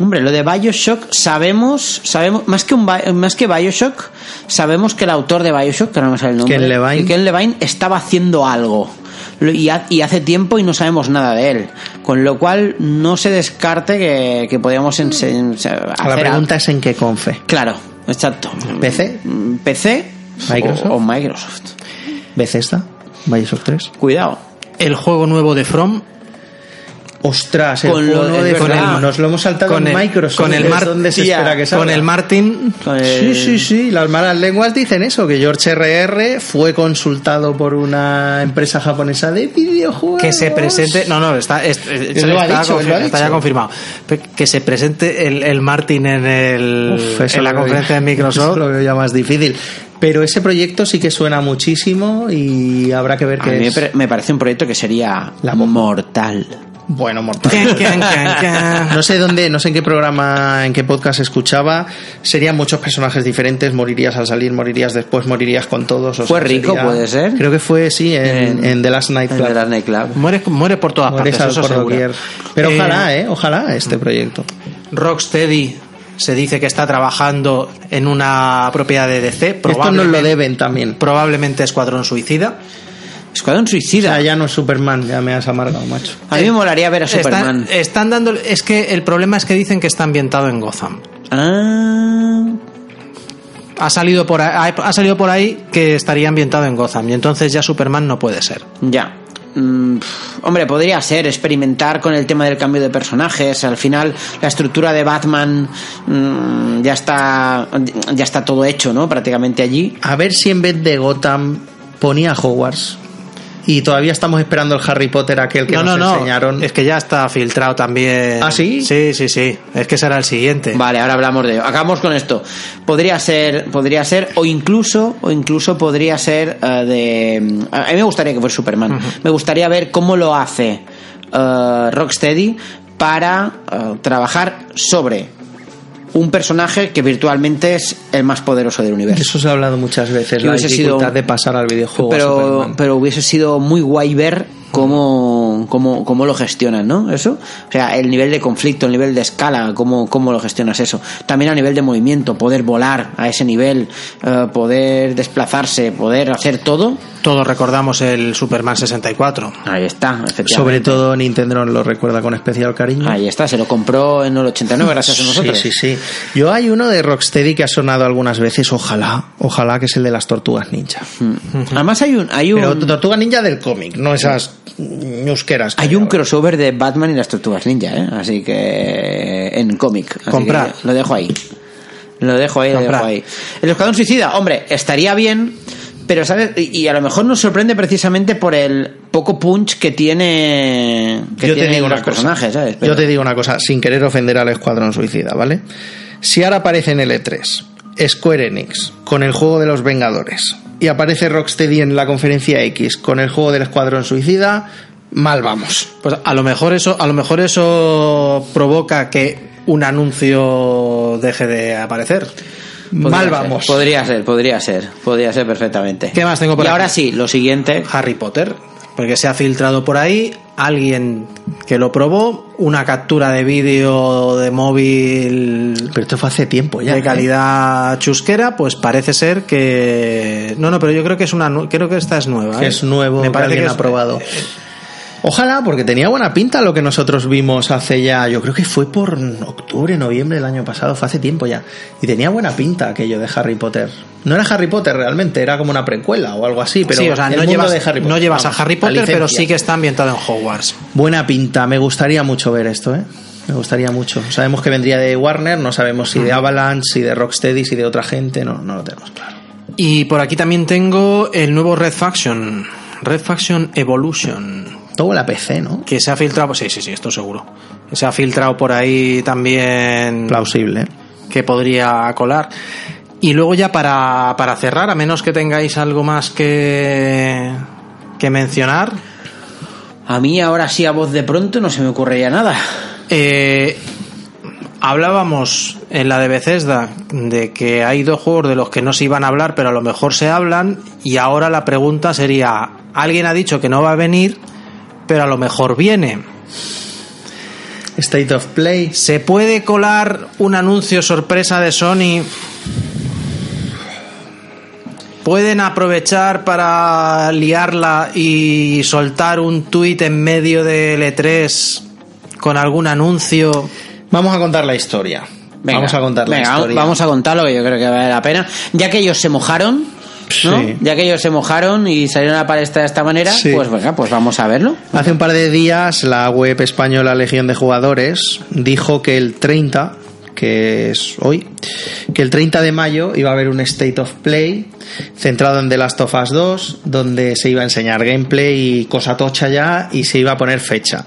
Hombre, lo de Bioshock sabemos, sabemos más que un más que Bioshock, sabemos que el autor de Bioshock, que no me sale el nombre, Ken Levine. Ken Levine estaba haciendo algo y, ha- y hace tiempo y no sabemos nada de él, con lo cual no se descarte que, que podríamos ense- hacer la pregunta es en qué confe. claro, exacto, ¿PC? Mm, PC Microsoft. o, o Microsoft. ¿Bethesda? ¿Bioshock 3? Cuidado. El juego nuevo de From. Ostras, el Con lo- juego es de verdad. From, nos lo hemos saltado Con en el- Microsoft. con el es Mar- donde se espera que Con el Martin. Con Sí, el- sí, sí. Las malas lenguas dicen eso, que George R.R. fue consultado por una empresa japonesa de videojuegos. Que se presente. No, no, está, es- es- Él lo ha está, dicho, lo ha está ya dicho. confirmado. Que se presente el, el Martin en, el, Uf, eso en la lo conferencia de Eso Microsoft. lo veo ya más difícil. Pero ese proyecto sí que suena muchísimo y habrá que ver A qué mí me es. pare- me parece un proyecto que sería La bomba. mortal. Bueno, mortal. Can, can, can, can. No sé dónde, no sé en qué programa, en qué podcast escuchaba. Serían muchos personajes diferentes. Morirías al salir, morirías después, morirías con todos. o ¿Fue sea, Rico, puede ser? Creo que fue, sí, en, En- en The Last Night Club. de la Nightclub. Muere, muere por todas Mueres partes, al eso por doquier. seguro. Pero Eh, ojalá, ¿eh? Ojalá este proyecto. Rocksteady se dice que está trabajando en una propiedad de DC. Esto nos lo Probablemente, deben también. probablemente Escuadrón Suicida. Escuadrón O Suicida. sea, ya no es Superman, ya me has amargado, macho. A mí me molaría ver a Superman. Están, están dando. Es que el problema es que dicen que está ambientado en Gotham. Ah, Ha salido por ahí, ha salido por ahí que estaría ambientado en Gotham y entonces ya Superman no puede ser. ya. Mm, hombre, podría ser experimentar con el tema del cambio de personajes. Al final, la estructura de Batman mm, ya está ya está todo hecho, ¿no? Prácticamente allí. A ver si en vez de Gotham ponía Hogwarts. Y todavía estamos esperando el Harry Potter aquel que no, nos no, no. enseñaron. Es que ya está filtrado también. ¿Ah, sí? Sí, sí, sí. Es que será el siguiente. Vale, ahora hablamos de ello. Acabamos con esto. Podría ser, podría ser, o incluso, o incluso podría ser eh, de. A mí me gustaría que fuera Superman. Me gustaría ver cómo lo hace eh, Rocksteady para eh, trabajar sobre un personaje que virtualmente es el más poderoso del universo. Eso se ha hablado muchas veces, Que la dificultad sido- de pasar al videojuego. Pero, pero hubiese sido muy guay ver cómo, cómo, cómo lo gestionan, ¿no? Eso. O sea, el nivel de conflicto, el nivel de escala, cómo, cómo lo gestionas eso. También a nivel de movimiento, poder volar a ese nivel, eh, poder desplazarse, poder hacer todo. Todos recordamos el Superman 64. Ahí está, efectivamente. Sobre todo Nintendo nos lo recuerda con especial cariño. Ahí está, se lo compró en el 89 gracias a nosotros. Sí, sí, sí. Yo hay uno de Rocksteady que ha sonado algunas veces, ojalá, ojalá que es el de las tortugas ninja. Mm. Además hay un, hay un, Pero tortuga ninja del cómic, no esas. Hay un crossover de Batman y las tortugas ninja, ¿eh? Así que en cómic. Comprar. que Lo dejo ahí. Lo dejo ahí, lo dejo ahí. El Escuadrón Suicida, hombre, estaría bien, pero ¿sabes? Y, a lo mejor nos sorprende precisamente por el poco punch que tiene, que Yo te tienen una los cosa. personajes, ¿sabes? Pero- Yo te digo una cosa, sin querer ofender al Escuadrón Suicida, ¿vale? Si ahora aparece en el E3 Square Enix con el juego de los Vengadores y aparece Rocksteady en la conferencia X con el juego del Escuadrón Suicida, mal vamos. Pues a lo mejor eso, a lo mejor eso provoca que un anuncio deje de aparecer. Podría mal ser, vamos. Podría ser, podría ser, podría ser perfectamente. ¿Qué más tengo por Y aquí? ahora sí, lo siguiente. Harry Potter, porque se ha filtrado por ahí alguien que lo probó, una captura de vídeo de móvil Pero esto fue hace tiempo ya. de ¿eh? calidad chusquera, pues parece ser que no, no, pero yo creo que es una, creo que esta es nueva. Que ¿eh? es nuevo, Me que parece alguien que ha probado. Ojalá, porque tenía buena pinta lo que nosotros vimos hace ya, yo creo que fue por octubre, noviembre del año pasado, fue hace tiempo ya. Y tenía buena pinta aquello de Harry Potter. No era Harry Potter realmente, era como una precuela o algo así, pero sí, o sea, no llevas, de Harry Potter, no llevas vamos, a Harry Potter, pero sí que está ambientado en Hogwarts. Buena pinta, me gustaría mucho ver esto, ¿eh? Me gustaría mucho. Sabemos que vendría de Warner, no sabemos si de Avalanche, si de Rocksteady, si de otra gente, no, no lo tenemos claro. Y por aquí también tengo el nuevo Red Faction, Red Faction Evolution. Todo la PC, ¿no? que se ha filtrado, sí, sí, sí, esto seguro. Se ha filtrado por ahí también Plausible. que podría colar. Y luego ya para, para cerrar, a menos que tengáis algo más que, que mencionar, A mí ahora sí a voz de pronto no se me ocurriría nada. Eh, hablábamos en la de Bethesda de que hay dos juegos de los que no se iban a hablar, pero a lo mejor se hablan. Y ahora la pregunta sería: alguien ha dicho que no va a venir, pero a lo mejor viene. State of Play. ¿Se puede colar un anuncio sorpresa de Sony? ¿Pueden aprovechar para liarla y soltar un tuit en medio del E3 con algún anuncio? Vamos a contar la historia. Venga, vamos a contar la venga, historia. Vamos a contarlo que yo creo que vale la pena. Ya que ellos se mojaron, ¿no? Sí. Ya que ellos se mojaron y salieron a la palestra de esta manera, Sí. pues venga, pues vamos a verlo. Hace un par de días la web española Legión de Jugadores dijo que el 30, que es hoy, que el 30 de mayo iba a haber un State of Play centrado en The Last of Us 2, donde se iba a enseñar gameplay y cosa tocha ya y se iba a poner fecha.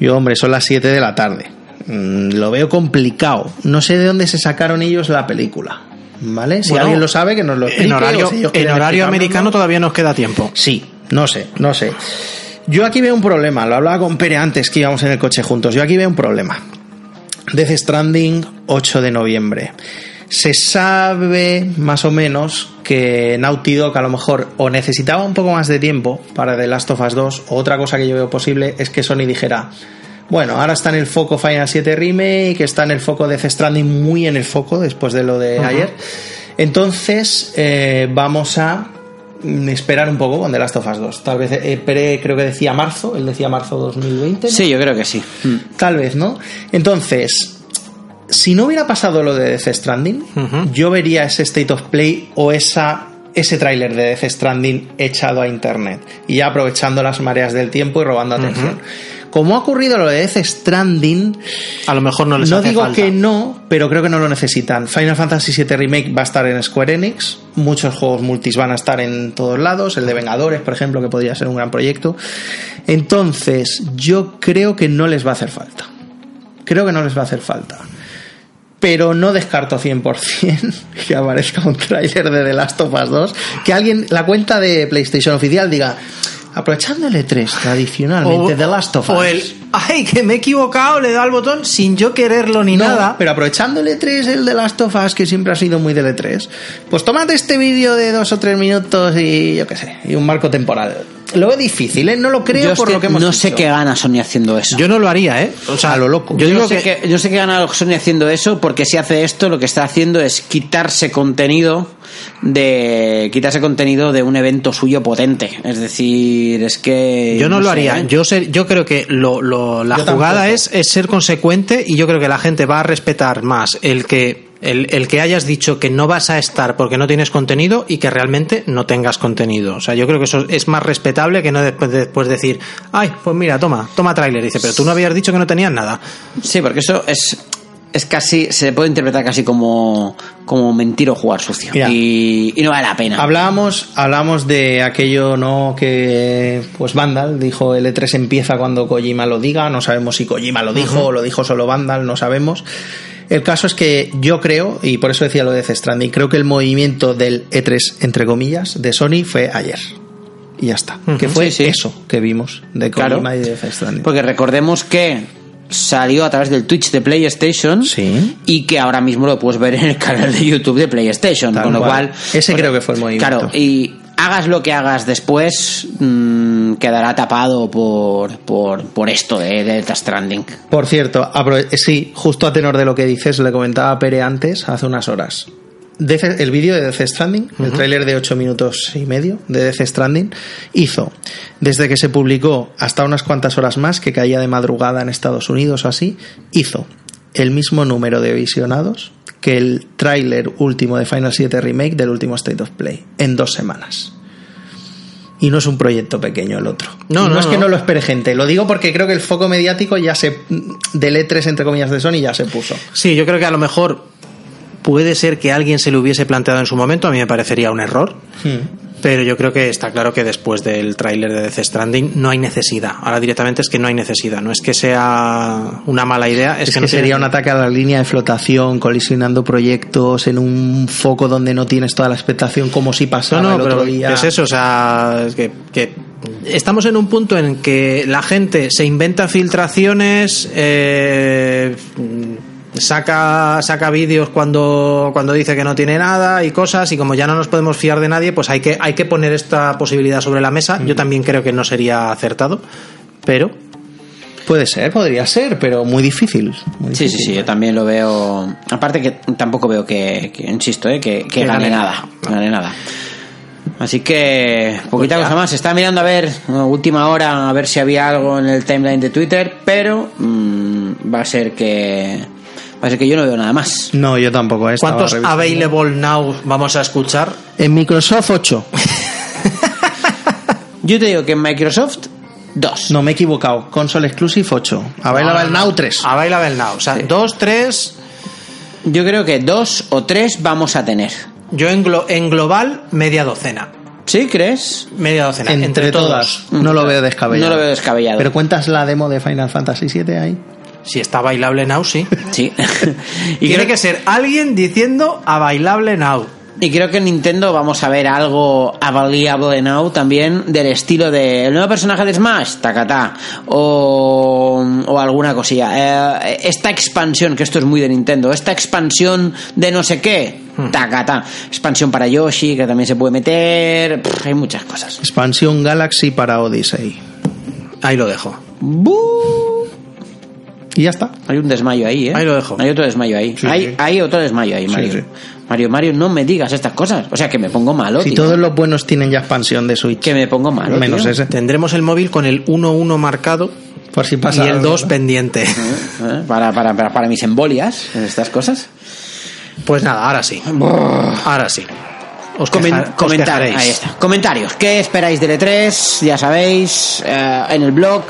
Yo, hombre, son las 7 de la tarde. Mm, Lo veo complicado. No sé de dónde se sacaron ellos la película. ¿Vale? Si Bueno, alguien lo sabe, que nos lo explique. En horario, si en horario americano todavía nos queda tiempo. Sí, no sé, no sé. Yo aquí veo un problema, lo hablaba con Pere antes que íbamos en el coche juntos. Yo aquí veo un problema. Death Stranding, 8 de noviembre. Se sabe más o menos que Naughty Dog a lo mejor o necesitaba un poco más de tiempo para The Last of Us 2, o otra cosa que yo veo posible es que Sony dijera, bueno, ahora está en el foco Final 7 Remake, está en el foco Death Stranding, muy en el foco después de lo de ayer. Entonces, eh, vamos a esperar un poco con The Last of Us 2. Tal vez, eh, Pere creo que decía marzo, él decía marzo 2020. ¿no? Sí, yo creo que sí. Mm. Tal vez, ¿no? Entonces, si no hubiera pasado lo de Death Stranding, yo vería ese State of Play o esa ese tráiler de Death Stranding echado a internet y ya aprovechando las mareas del tiempo y robando atención. Como ha ocurrido lo de Death Stranding, A lo mejor no les no hace digo falta. que no, pero creo que no lo necesitan. Final Fantasy VII Remake va a estar en Square Enix. Muchos juegos multis van a estar en todos lados. El de Vengadores, por ejemplo, que podría ser un gran proyecto. Entonces, yo creo que no les va a hacer falta. Creo que no les va a hacer falta. Pero no descarto 100% que aparezca un tráiler de The Last of Us 2. Que alguien, la cuenta de PlayStation oficial diga, aprovechando el E3 tradicionalmente, The Last of Us. o el, ay, que me he equivocado, le dado al botón sin yo quererlo ni No, nada. Pero aprovechando el E3, el de Last of Us, que siempre ha sido muy del E3, pues tomate este vídeo de dos o tres minutos y yo qué sé, y un marco temporal. Lo veo difícil, ¿eh? No lo creo Yo es por que lo que hemos no sé qué gana Sony haciendo eso. Yo no lo haría, ¿eh? O sea, A lo loco. Yo Yo digo sé que, que, yo sé que gana Sony haciendo eso porque si hace esto lo que está haciendo es quitarse contenido de quitarse contenido de un evento suyo potente es decir es que yo no, lo sé, haría. ¿eh? Yo sé, yo creo que lo, lo- la Yo jugada tampoco. es, es ser consecuente y yo creo que la gente va a respetar más el que el, el que hayas dicho que no vas a estar porque no tienes contenido y que realmente no tengas contenido. O sea, yo creo que eso es más respetable que no después, después decir, ay, pues mira, toma, toma tráiler. Dice, pero tú no habías dicho que no tenías nada. sí porque eso es es casi se puede interpretar casi como como mentir o jugar sucio Mira. y, y no vale la pena Hablábamos, hablamos de aquello no que pues Vandal dijo el E3 empieza cuando Kojima lo diga, no sabemos si Kojima lo dijo o lo dijo solo Vandal, no sabemos. El caso es que yo creo, y por eso decía lo de Death Stranding, creo que el movimiento del E3, entre comillas, de Sony fue ayer. Y ya está. Que fue Sí, sí. eso que vimos de Claro. Kojima y de Death Stranding. Porque recordemos que salió a través del Twitch de PlayStation Sí. y que ahora mismo lo puedes ver en el canal de YouTube de PlayStation. Tal con lo cual. cual. Ese pues, creo que fue el movimiento. Claro, y hagas lo que hagas después, mm, quedará tapado por, por, por esto de Death Stranding. Por cierto, eh, sí, justo a tenor de lo que dices, le comentaba a Pere antes, hace unas horas. Death- el vídeo de Death Stranding, el tráiler de 8 minutos y medio de Death Stranding, hizo, desde que se publicó hasta unas cuantas horas más, que caía de madrugada en Estados Unidos o así, hizo el mismo número de visionados que el tráiler último de Final 7 Remake del último State of Play, en dos semanas. Y no es un proyecto pequeño el otro. No, no, no, es que no. no lo espere gente. Lo digo porque creo que el foco mediático ya se. del E3 entre comillas de Sony ya se puso. Sí, yo creo que a lo mejor puede ser que alguien se lo hubiese planteado en su momento, a mí me parecería un error. Pero yo creo que está claro que después del tráiler de Death Stranding no hay necesidad. Ahora directamente es que no hay necesidad. No es que sea una mala idea, es, Es, que, que, no tiene- sería un ataque a la línea de flotación, colisionando proyectos en un foco donde no tienes toda la expectación, como si No, pasaba no, el pero otro día. es eso, o sea, es que, que estamos en un punto en que la gente se inventa filtraciones, eh, saca, saca vídeos cuando, cuando dice que no tiene nada y cosas, y como ya no nos podemos fiar de nadie, pues hay que, hay que poner esta posibilidad sobre la mesa. Yo también creo que no sería acertado, pero Puede ser, podría ser, pero muy difícil. muy Sí, sí, difícil. sí, yo también lo veo. Aparte que tampoco veo que, que, insisto, eh, que, que Que gane gane nada. nada. Gane nada. Así que, poquita Pues cosa más. Estaba mirando a ver, a última hora, a ver si había algo en el timeline de Twitter, pero mm, va a ser que. Ser que yo no veo nada más. No, yo tampoco. eh, estaba ¿cuántos revisando. available now vamos a escuchar? En Microsoft 8. Yo te digo que en Microsoft, dos. No, me he equivocado. Console Exclusive 8. Available Now 3. Available now. O sea, Sí. dos, tres. Yo creo que dos o tres vamos a tener. Yo en, glo- en global, media docena. ¿Sí crees? Media docena. Entre, Entre, todas. todos. No lo veo descabellado. No lo veo descabellado. Pero cuentas la demo de Final Fantasy VII ahí. Si está bailable now, sí. Sí. y, Tiene creo, que ser alguien diciendo a bailable now. y creo que en Nintendo vamos a ver algo available now también del estilo de el nuevo personaje de Smash, tacatá, o, o alguna cosilla. Eh, esta expansión, que esto es muy de Nintendo, esta expansión de no sé qué, tacatá. Expansión para Yoshi, que también se puede meter. Pff, hay muchas cosas. Expansión Galaxy para Odyssey. Ahí lo dejo. ¡Bu! Y ya está. Hay un desmayo ahí, ¿eh? Ahí lo dejo. Hay otro desmayo ahí. Sí, hay, sí. hay otro desmayo ahí, Mario. sí. Mario, Mario, no me digas estas cosas. O sea, que me pongo malo, Si tío. todos los buenos tienen ya expansión de Switch. Que me pongo malo, Menos tío. ese. Tendremos el móvil con el 1-1 marcado Por si pasa y el algo, 2 ¿no? pendiente. ¿Eh? Para, para, para, para mis embolias, estas cosas. Pues nada, ahora sí. Ahora sí. Os, Comen- queja- os comentar- quejaréis. ahí está. Comentarios. ¿Qué esperáis del E3? Ya sabéis. eh, en el blog.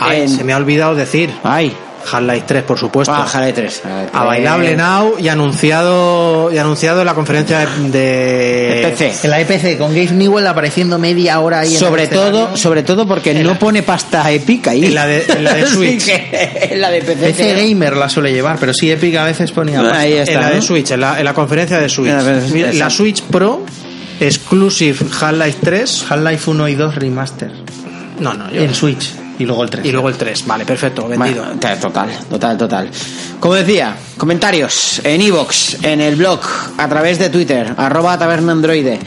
Ay, en- se me ha olvidado decir. Ay. Half-Life 3, por supuesto. Ah, Jale 3. a bailable now y anunciado y anunciado en la conferencia de, de- PC. En la EPC, con Gabe Newell apareciendo media hora ahí en Sobre el escenario. todo, sobre todo porque no pone pasta épica ahí. En la de- en la de Switch. que en la de PC. PC Gamer la suele llevar, pero sí Epic a veces ponía. pasta. Ahí está. en la ¿no? de Switch, en la, en la conferencia de Switch. En la la. Switch Pro Exclusive Half-Life 3. Half-Life 1 y 2 Remaster. No, no, yo- En Switch. Y luego el 3. y luego el 3. Vale, perfecto, vendido. Bueno, total, total, total. Como decía, comentarios en iVoox, en el blog, a través de Twitter, arroba tabernaandroide,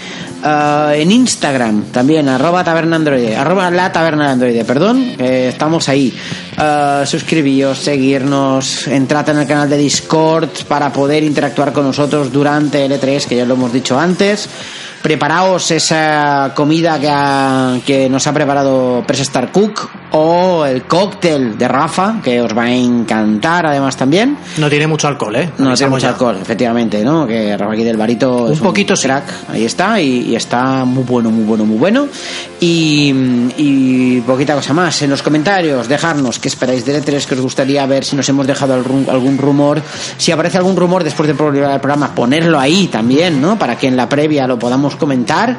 eh, en Instagram también, arroba tabernaandroide, arroba la taberna de androide, perdón, estamos ahí. Eh, suscribíos, seguirnos, entrad en el canal de Discord para poder interactuar con nosotros durante el E3, que ya lo hemos dicho antes. Preparaos esa comida que, ha- que nos ha preparado Press Star Cook o el cóctel de Rafa, que os va a encantar además también. No tiene mucho alcohol, ¿eh? No tiene mucho ya. alcohol, efectivamente, ¿no? Que Rafa aquí del Barito Un es poquito sí. crack, ahí está, y, y está muy bueno, muy bueno, muy bueno. Y, y poquita cosa más. En los comentarios, dejarnos qué esperáis del E3, que os gustaría ver, si nos hemos dejado algún, rumor. Si aparece algún rumor después del programa, ponerlo ahí también, ¿no? Para que en la previa lo podamos comentar.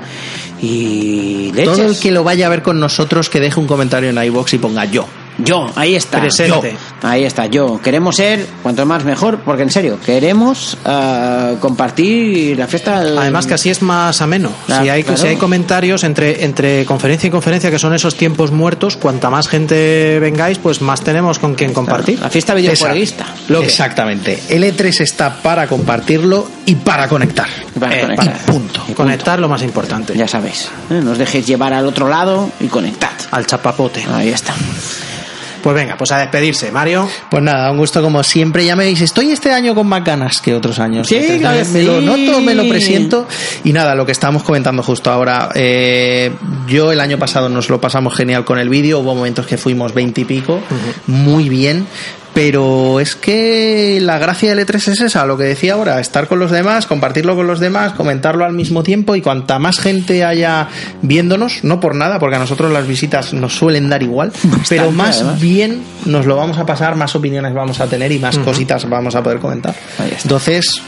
Y. Todo el que lo vaya a ver con nosotros que deje un comentario en iBox y ponga yo. Yo, ahí está. Presente. Yo. Ahí está, yo. Queremos ser, cuanto más mejor, porque en serio, queremos eh, compartir la fiesta. Además que así es más ameno. Si, hay, claro. si hay comentarios entre, entre conferencia y conferencia, que son esos tiempos muertos, cuanta más gente vengáis, pues más tenemos con quien compartir. La fiesta videojueguista. Exactamente. El E3 está para compartirlo y para conectar. Para Eh, conectar. y punto. Y Conectar lo más importante. Ya sabéis. ¿eh? No os dejéis llevar al otro lado y conectad. Al chapapote. Ahí está. Pues venga, pues a despedirse, Mario. Pues nada, un gusto como siempre. Ya me veis, estoy este año con más ganas que otros años. Sí, Entonces, claro que me lo noto, me lo presiento. Y nada, lo que estábamos comentando justo ahora. eh, yo el año pasado nos lo pasamos genial con el vídeo. Hubo momentos que fuimos 20 y pico. Muy bien. Pero es que la gracia del E3 es esa, lo que decía ahora, estar con los demás, compartirlo con los demás, comentarlo al mismo tiempo y cuanta más gente haya viéndonos, no por nada, porque a nosotros las visitas nos suelen dar igual, pero más además. bien nos lo vamos a pasar, más opiniones vamos a tener y más cositas vamos a poder comentar. Entonces,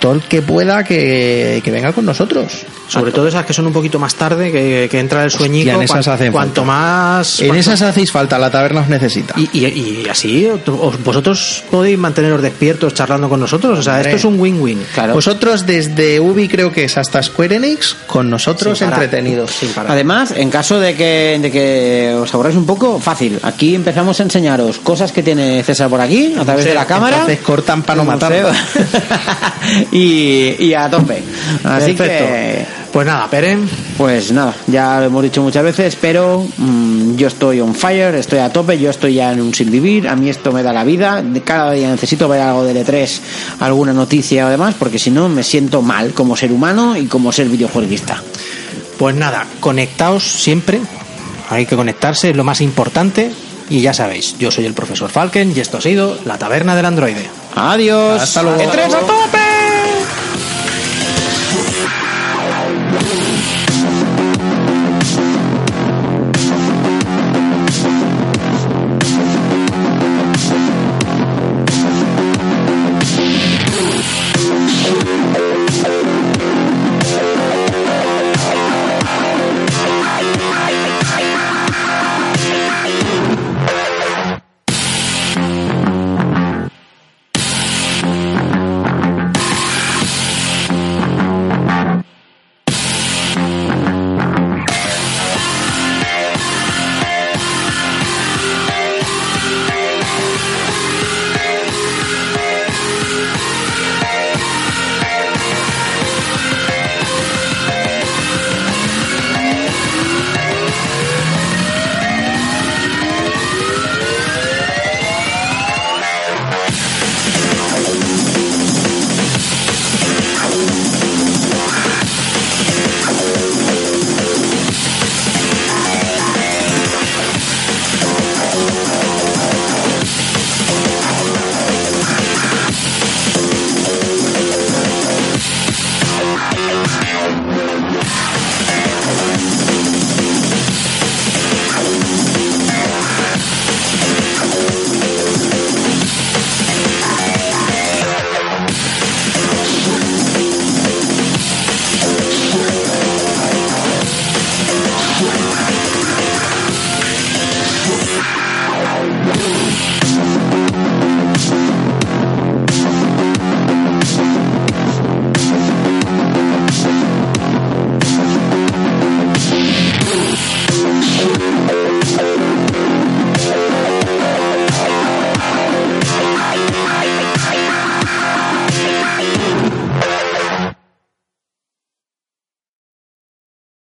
todo el que pueda que, que venga con nosotros. Sobre todo esas que son un poquito más tarde, que, que entra el sueñito. Hostia, en esas cuan- hacen cuanto falta. más. En cuanto- esas hacéis falta, la taberna os necesita. Y, y, y así, os- vosotros podéis manteneros despiertos charlando con nosotros. O sea, Hombre. esto es un win-win. Claro. Vosotros desde Ubi creo que es hasta Square Enix, con nosotros Sin entretenidos. Sin. Además, en caso de que, de que os aburráis un poco, fácil. Aquí empezamos a enseñaros cosas que tiene César por aquí, a través de la cámara. Entonces cortan para no matarlo. y, y a tope. Así Perfecto. que, Pues nada, Peren. pues nada, ya lo hemos dicho muchas veces, pero mm, yo estoy on fire, estoy a tope, yo estoy ya en un sin vivir, a mí esto me da la vida, cada día necesito ver algo de E3, alguna noticia o demás, porque si no me siento mal como ser humano y como ser videojueguista. Pues nada, conectaos siempre. Hay que conectarse, es lo más importante. Y ya sabéis, yo soy el profesor Falken y esto ha sido La Taberna del Androide. Adiós. Hasta luego. ¡E3 a tope!